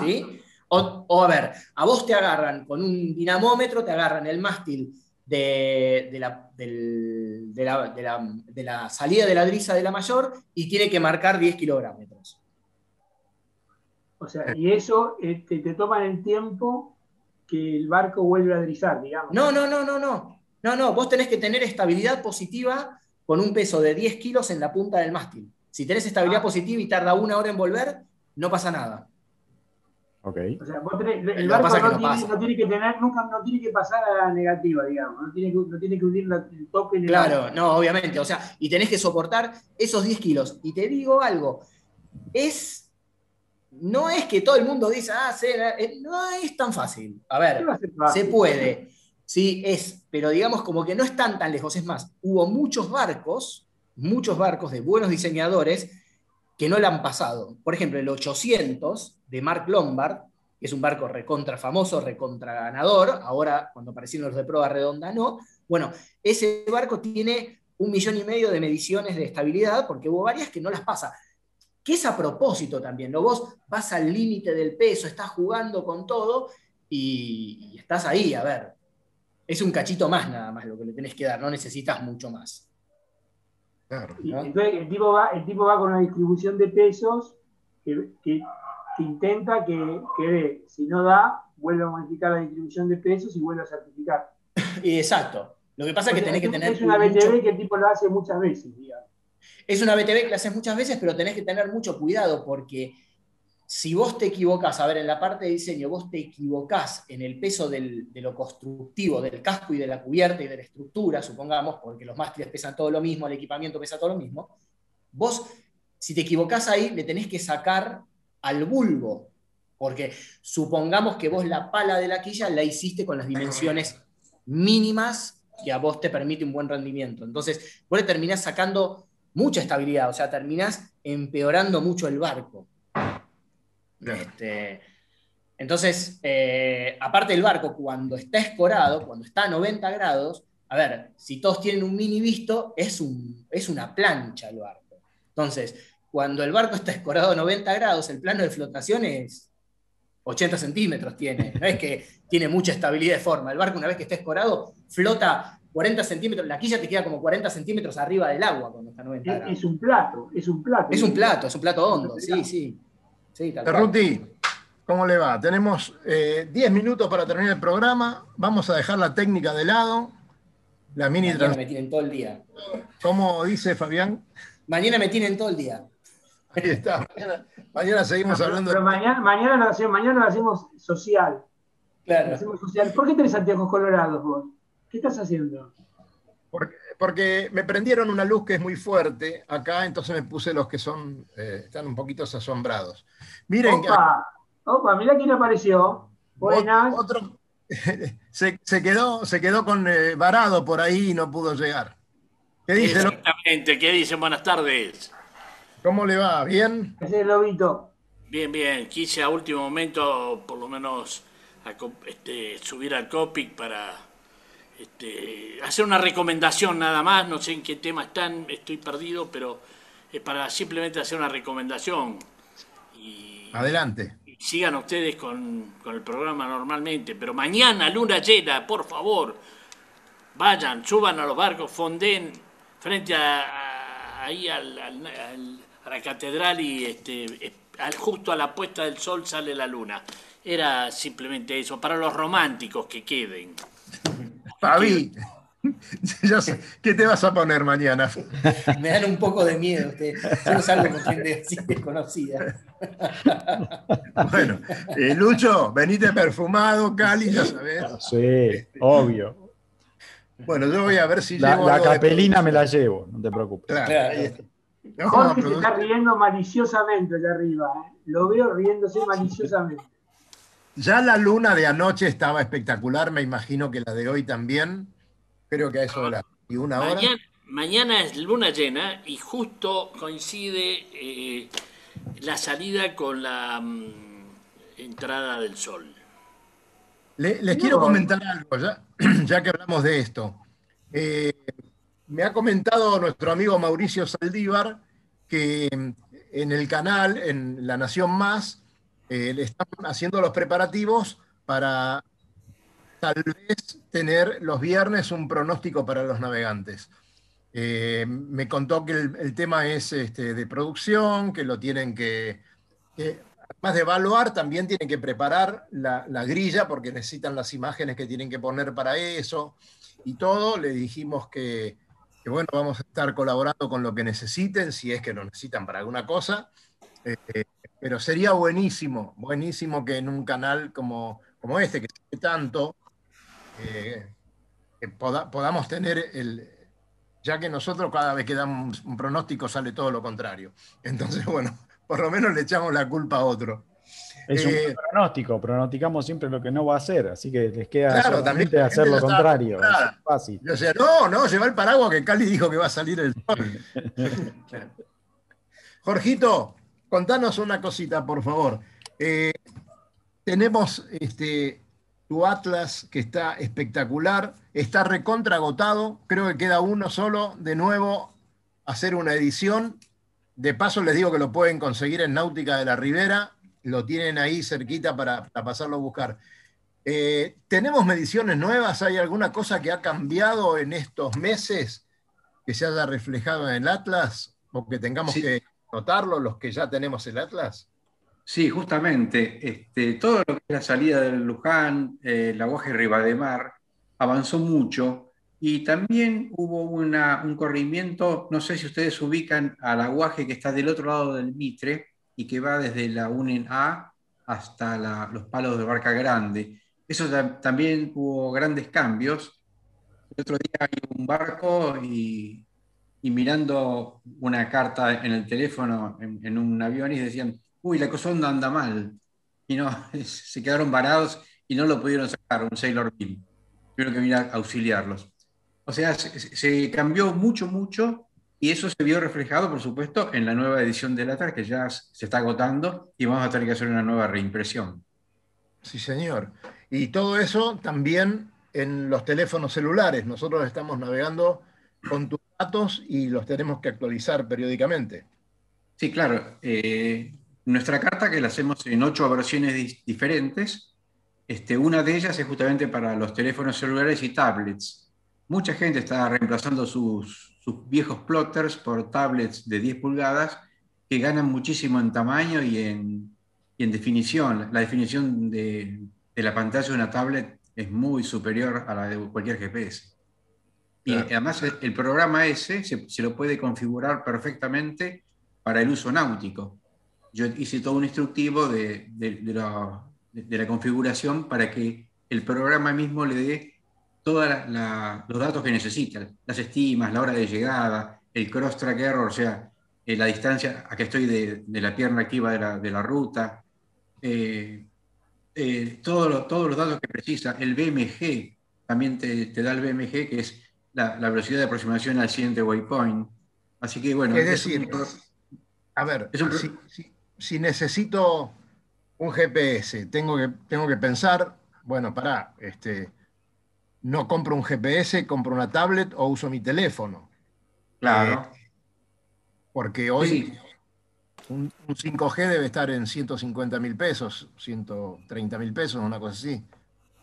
¿sí? O, a ver, a vos te agarran con un dinamómetro, te agarran el mástil de, la, de, la, salida de la drisa de la mayor y tiene que marcar 10 kilómetros. O sea, y eso eh, te, te toman el tiempo que el barco vuelve a drizar, digamos. No, no, no, no, no. No, no, vos tenés que tener estabilidad positiva con un peso de 10 kilos en la punta del mástil. Si tenés estabilidad ah. positiva y tarda una hora en volver, no pasa nada. Ok. O sea, vos tenés, el barco no, tiene, que tener, nunca no tiene que pasar a la negativa, digamos. No tiene que, no tiene que unir el tope en el Claro, no, obviamente. O sea, y tenés que soportar esos 10 kilos. Y te digo algo, es no es que todo el mundo dice, ah, eh, no es tan fácil. A ver, se puede. Sí, es, pero digamos como que no están tan lejos. Es más, hubo muchos barcos, muchos barcos de buenos diseñadores que no la han pasado. Por ejemplo, el 800 de Mark Lombard, que es un barco recontra famoso, recontra ganador, ahora cuando aparecieron los de prueba redonda no. Bueno, ese barco tiene un millón y medio de mediciones de estabilidad porque hubo varias que no las pasa que es a propósito también, ¿no? Vos vas al límite del peso, estás jugando con todo y, estás ahí, a ver. Es un cachito más nada más lo que le tenés que dar, no necesitas mucho más. Claro. Entonces el tipo, va, el tipo va con una distribución de pesos que, intenta que, que si no da, vuelve a modificar la distribución de pesos y vuelve a certificar. Exacto. Lo que pasa es que tenés que tener. Es una BTV que el tipo lo hace muchas veces, digamos. Es una BTV que la haces muchas veces, pero tenés que tener mucho cuidado porque si vos te equivocás, a ver, en la parte de diseño, vos te equivocás en el peso de lo constructivo, del casco y de la cubierta y de la estructura, supongamos, porque los mástiles pesan todo lo mismo, el equipamiento pesa todo lo mismo, vos, si te equivocás ahí, le tenés que sacar al bulbo, porque supongamos que vos la pala de la quilla la hiciste con las dimensiones mínimas que a vos te permite un buen rendimiento. Entonces, vos le terminás sacando mucha estabilidad, o sea, terminás empeorando mucho el barco. Este, entonces, eh, aparte del barco, cuando está escorado, cuando está a 90 grados, a ver, si todos tienen un mini visto, es, un, es una plancha el barco. Entonces, cuando el barco está escorado a 90 grados, el plano de flotación es 80 centímetros tiene, no es que tiene mucha estabilidad de forma. El barco una vez que está escorado flota 40 centímetros, la quilla te queda como 40 centímetros arriba del agua cuando está 90 grados. Es, un plato, es un plato. Es un plato, es un plato hondo, sí, sí. Sí Ruti, ¿cómo le va? Tenemos 10 eh, minutos para terminar el programa. Vamos a dejar la técnica de lado. La mini Mañana me tienen todo el día. ¿Cómo dice Fabián? Mañana me tienen todo el día. Ahí está. Mañana, seguimos hablando. Pero mañana, mañana, lo hacemos, mañana lo hacemos social. Claro. hacemos social. ¿Por qué tenés anteojos colorados vos? ¿Qué estás haciendo? Porque, me prendieron una luz que es muy fuerte acá, entonces me puse los que son, eh, están un poquito asombrados. Miren. Opa, opa, mira quién apareció. Buenas. Otro, se, quedó, se quedó con eh, varado por ahí y no pudo llegar. ¿Qué dice? Exactamente, ¿qué dicen? Buenas tardes. ¿Cómo le va? ¿Bien? Ese es Lobito. Bien, bien. Quise a último momento, por lo menos, este, subir al Copic para este, hacer una recomendación nada más, no sé en qué tema están, estoy perdido, pero es para simplemente hacer una recomendación. Y, Adelante. sigan ustedes con, el programa normalmente, pero mañana, luna llena, por favor, vayan, suban a los barcos, fonden frente a, ahí al, a la catedral y este, justo a la puesta del sol sale la luna. Era simplemente eso, para los románticos que queden. Fabi, ¿qué te vas a poner mañana? Me dan un poco de miedo ustedes. Yo no salgo con gente así desconocida. Bueno, eh, Lucho, venite perfumado, Cali, ya sabes. Sí, obvio. Bueno, yo voy a ver si la, La capelina me la llevo, no te preocupes. Claro, ahí está. Jorge se está riendo maliciosamente allá arriba. ¿eh? Lo veo riéndose maliciosamente. Ya la luna de anoche estaba espectacular, me imagino que la de hoy también. Creo que a eso la y una hora. Mañana, es luna llena y justo coincide eh, la salida con la mm, entrada del sol. les quiero comentar algo, ya, ya, que hablamos de esto. Eh, me ha comentado nuestro amigo Mauricio Saldívar que en el canal, en La Nación Más, eh, están haciendo los preparativos para tal vez tener los viernes un pronóstico para los navegantes. Eh, me contó que el, tema es este, de producción, que lo tienen que, además de evaluar, también tienen que preparar la, grilla porque necesitan las imágenes que tienen que poner para eso y todo. Le dijimos que, bueno, vamos a estar colaborando con lo que necesiten, si es que lo necesitan para alguna cosa. Eh, pero sería buenísimo, buenísimo que en un canal como, como este, que se tanto, eh, podamos tener el, ya que nosotros cada vez que damos un pronóstico sale todo lo contrario. Entonces, bueno, por lo menos le echamos la culpa a otro. Es un eh, pronóstico, pronosticamos siempre lo que no va a hacer, así que les queda solamente hacer lo contrario. Es fácil. Yo decía, no, no, lleva el paraguas que Cali dijo que va a salir el sol. Jorgito, contanos una cosita, por favor. Eh, tenemos este, tu Atlas que está espectacular, está recontra agotado, creo que queda uno solo, de nuevo hacer una edición. De paso les digo que lo pueden conseguir en Náutica de la Ribera, lo tienen ahí cerquita para, pasarlo a buscar. Eh, ¿Tenemos mediciones nuevas? ¿Hay alguna cosa que ha cambiado en estos meses que se haya reflejado en el Atlas o que tengamos que notarlo los que ya tenemos el Atlas? Sí, justamente. Este, todo lo que es la salida del Luján, eh, la Guaje Ribademar, avanzó mucho y también hubo un corrimiento, no sé si ustedes ubican al aguaje que está del otro lado del Mitre y que va desde la UNEN A hasta los palos de Barca Grande. Eso también hubo grandes cambios. El otro día hay un barco y, mirando una carta en el teléfono en, en un avión y decían, uy, la cosa anda mal. Y no, se quedaron varados y no lo pudieron sacar, un Sailor Bill. Tuvieron que venir a auxiliarlos. O sea, se, cambió mucho, mucho y eso se vio reflejado, por supuesto, en la nueva edición de la que ya se está agotando y vamos a tener que hacer una nueva reimpresión. Sí, señor. Y todo eso también en los teléfonos celulares. Nosotros estamos navegando con tus datos y los tenemos que actualizar periódicamente. Sí, claro. Eh, nuestra carta, que la hacemos en ocho versiones diferentes, este, una de ellas es justamente para los teléfonos celulares y tablets. Mucha gente está reemplazando sus, viejos plotters por tablets de 10 pulgadas que ganan muchísimo en tamaño y en, definición. La definición de, la pantalla de una tablet es muy superior a la de cualquier GPS. Y además el programa ese se, lo puede configurar perfectamente para el uso náutico. Yo hice todo un instructivo de, la, configuración para que el programa mismo le dé todos los datos que necesita, las estimas, la hora de llegada, el cross-track error, o sea, eh, la distancia a que estoy de, la pierna activa de la, ruta, eh, eh, todos los datos que precisa, el BMG, también te, da el BMG, que es la, velocidad de aproximación al siguiente waypoint. Así que bueno. Es decir, a ver, si necesito un GPS, tengo que, tengo que pensar, bueno, pará, este, no compro un GPS, compro una tablet o uso mi teléfono. Claro. Eh, porque hoy un, 5G debe estar en 150 mil pesos, 130 mil pesos, una cosa así.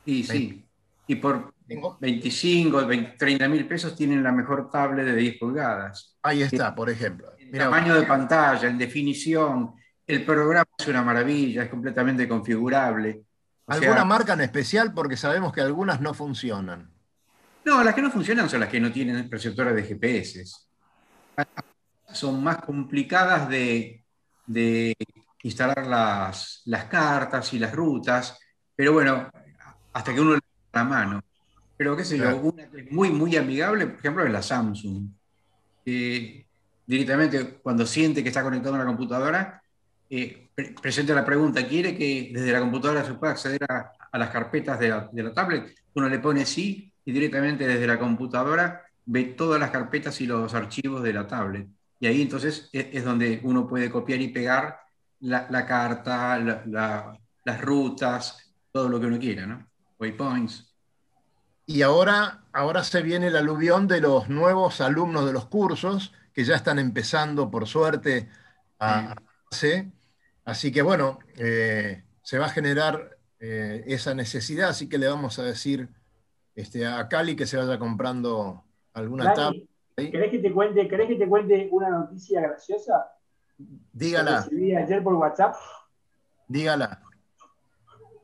Sí, sí. Y por 25, 30 mil pesos tienen la mejor tablet de 10 pulgadas. Ahí está, por ejemplo. En tamaño de pantalla, en definición, el programa es una maravilla, es completamente configurable. ¿Alguna marca en especial? Porque sabemos que algunas no funcionan. No, las que no funcionan son las que no tienen receptores de GPS. Son más complicadas de, instalar las, cartas y las rutas, pero bueno, hasta que uno le da la mano. Pero qué sé yo, una que es muy, muy amigable, por ejemplo, es la Samsung. directamente cuando siente que está conectado a una computadora, eh, presenta la pregunta, ¿quiere que desde la computadora se pueda acceder a, las carpetas de la, tablet? Uno le pone sí y directamente desde la computadora ve todas las carpetas y los archivos de la tablet. Y ahí entonces es, donde uno puede copiar y pegar la, carta, las rutas, todo lo que uno quiera, ¿no? Waypoints. Y ahora, ahora se viene el aluvión de los nuevos alumnos de los cursos que ya están empezando, por suerte, a hacerse. Así que bueno, eh, se va a generar eh, esa necesidad, así que le vamos a decir este, a Cali que se vaya comprando alguna tabla. ¿Querés que, te cuente, que te cuente una noticia graciosa? Dígala. recibí ayer por WhatsApp. Dígala.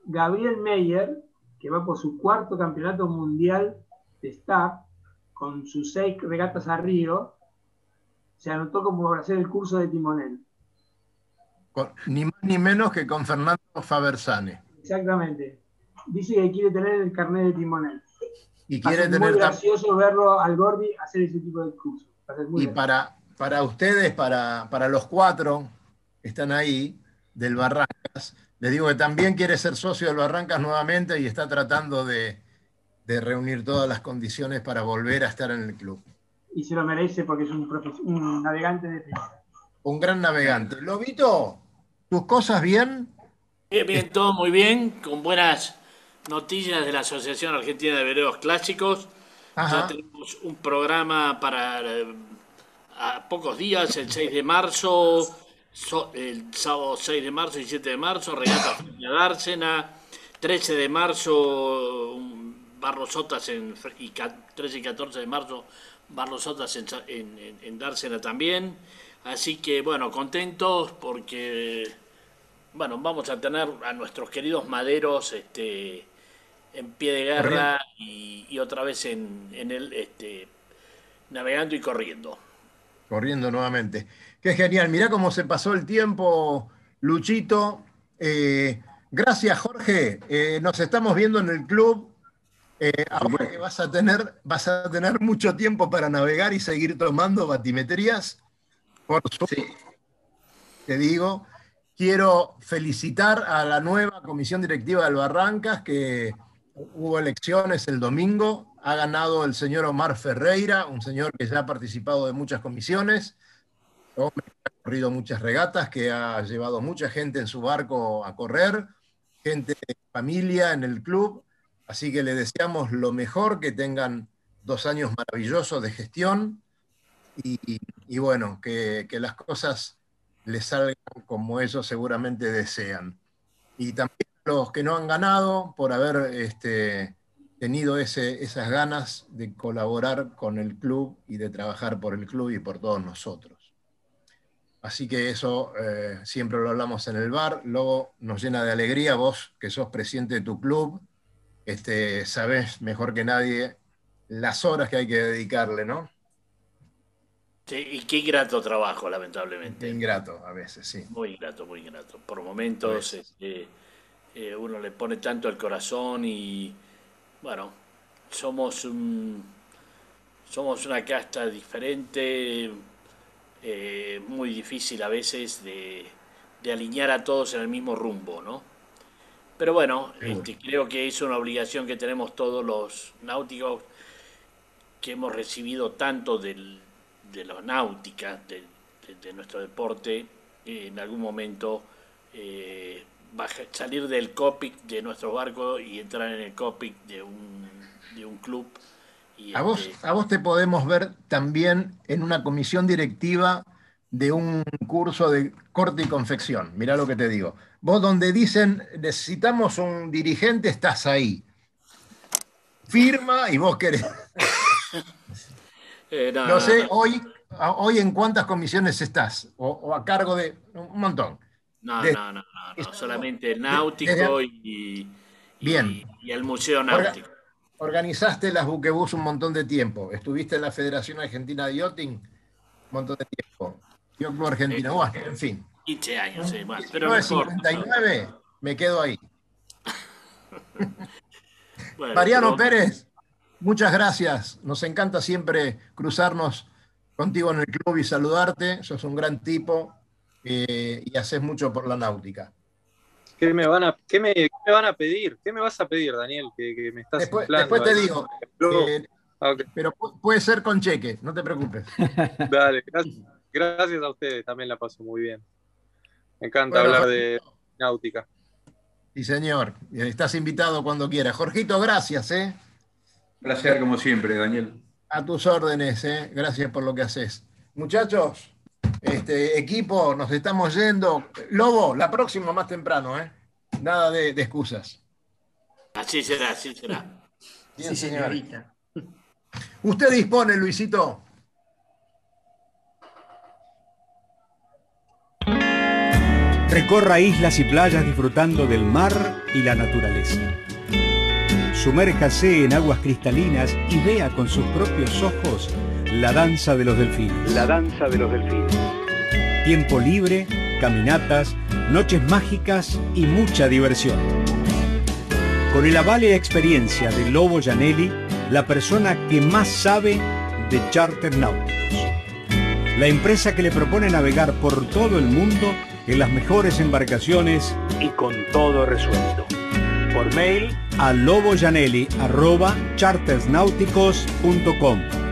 Gabriel Meyer, que va por su cuarto campeonato mundial de staff, con sus seis regatas a Río, se anotó como para hacer el curso de timonel. ni más ni menos que con Fernando Fabersane. Exactamente. Dice que quiere tener el carnet de timonel. Y quiere tener. Es muy gracioso verlo al Gordi hacer ese tipo de curso. Y para, para ustedes, para, para los cuatro que están ahí del Barrancas, les digo que también quiere ser socio del Barrancas nuevamente y está tratando de, reunir todas las condiciones para volver a estar en el club. Y se lo merece porque es un, un navegante de Un gran navegante. Lobito, ¿tus cosas bien? Bien, bien, todo muy bien, con buenas noticias de la Asociación Argentina de Veredos Clásicos. Ya tenemos un programa para eh, a pocos días, el 6 de marzo, el sábado 6 de marzo y 7 de marzo, regata de Dársena, 13 de marzo, Barrosotas en, y 13 y 14 de marzo, Barrosotas en, en, en, Dársena también. Así que bueno, contentos porque bueno, vamos a tener a nuestros queridos maderos este, en pie de guerra y, otra vez en, en el este, navegando y corriendo corriendo nuevamente. Qué genial, mirá cómo se pasó el tiempo, Luchito. Eh, gracias, Jorge. Eh, nos estamos viendo en el club. Eh, ahora que vas a, tener, vas a tener mucho tiempo para navegar y seguir tomando batimetrías. Por supuesto, te digo, quiero felicitar a la nueva comisión directiva del Barrancas, que hubo elecciones el domingo ha ganado el señor Omar Ferreira, un señor que ya ha participado de muchas comisiones, hombre ha corrido muchas regatas, que ha llevado mucha gente en su barco a correr, gente de familia en el club, así que le deseamos lo mejor, que tengan dos años maravillosos de gestión y, bueno, que, las cosas les salgan como ellos seguramente desean. Y también los que no han ganado por haber... Este, tenido esas ganas de colaborar con el club y de trabajar por el club y por todos nosotros. Así que eso eh, siempre lo hablamos en el bar, luego nos llena de alegría, vos que sos presidente de tu club, este, sabés mejor que nadie las horas que hay que dedicarle, ¿no? Sí, y qué ingrato trabajo, lamentablemente. Ingrato a veces, sí. Muy ingrato, muy ingrato. Por momentos este, eh, uno le pone tanto el corazón y, bueno, somos somos una casta diferente, eh, muy difícil a veces de, alinear a todos en el mismo rumbo, ¿no? Pero bueno, este, creo que es una obligación que tenemos todos los náuticos que hemos recibido tanto del, de la náutica, de, nuestro deporte, en algún momento eh, salir del cockpit de nuestro barco y entrar en el cockpit de un, de un club. A, vos, este a vos te podemos ver también en una comisión directiva de un curso de corte y confección. Mirá lo que te digo. Vos donde dicen necesitamos un dirigente, estás ahí. Firma y vos querés. Eh, no, sé, Hoy, hoy en cuántas comisiones estás, o a cargo de un montón. No, no, no, no, solamente el náutico y, Bien. y, el Museo Náutico. Organizaste las buquebús un montón de tiempo. Estuviste en la Federación Argentina de Yachting un montón de tiempo. Yo Club Argentina, bueno, en fin. 15 años, sí, pero mejor. 59, me quedo ahí. Mariano Pérez, muchas gracias. Nos encanta siempre cruzarnos contigo en el club y saludarte. Sos un gran tipo eh, y haces mucho por la náutica. ¿Qué me, van a, qué, me, van a pedir? ¿Qué me vas a pedir, Daniel? Que, me estás después, después te digo. Eh, pero puede ser con cheque, no te preocupes. Dale, gracias, a ustedes, también la paso muy bien. Me encanta hablar de náutica. Sí, señor. Estás invitado cuando quieras. Jorgito, gracias, ¿eh? Placer como siempre, Daniel. A tus órdenes, ¿eh? Gracias por lo que haces. Muchachos, este equipo, nos estamos yendo. Lobo, la próxima más temprano, ¿eh? Nada de, excusas. Así será, así será. sí, señorita. Usted dispone, Luisito. Recorra islas y playas disfrutando del mar y la naturaleza. Sumérjase en aguas cristalinas y vea con sus propios ojos la danza de los delfines. La danza de los delfines. Tiempo libre, caminatas, noches mágicas y mucha diversión. Con el aval y experiencia de Lobo Janelli, la persona que más sabe de charter náuticos. La empresa que le propone navegar por todo el mundo en las mejores embarcaciones y con todo resuelto. Por mail a loboyanelli.chartersnáuticos.com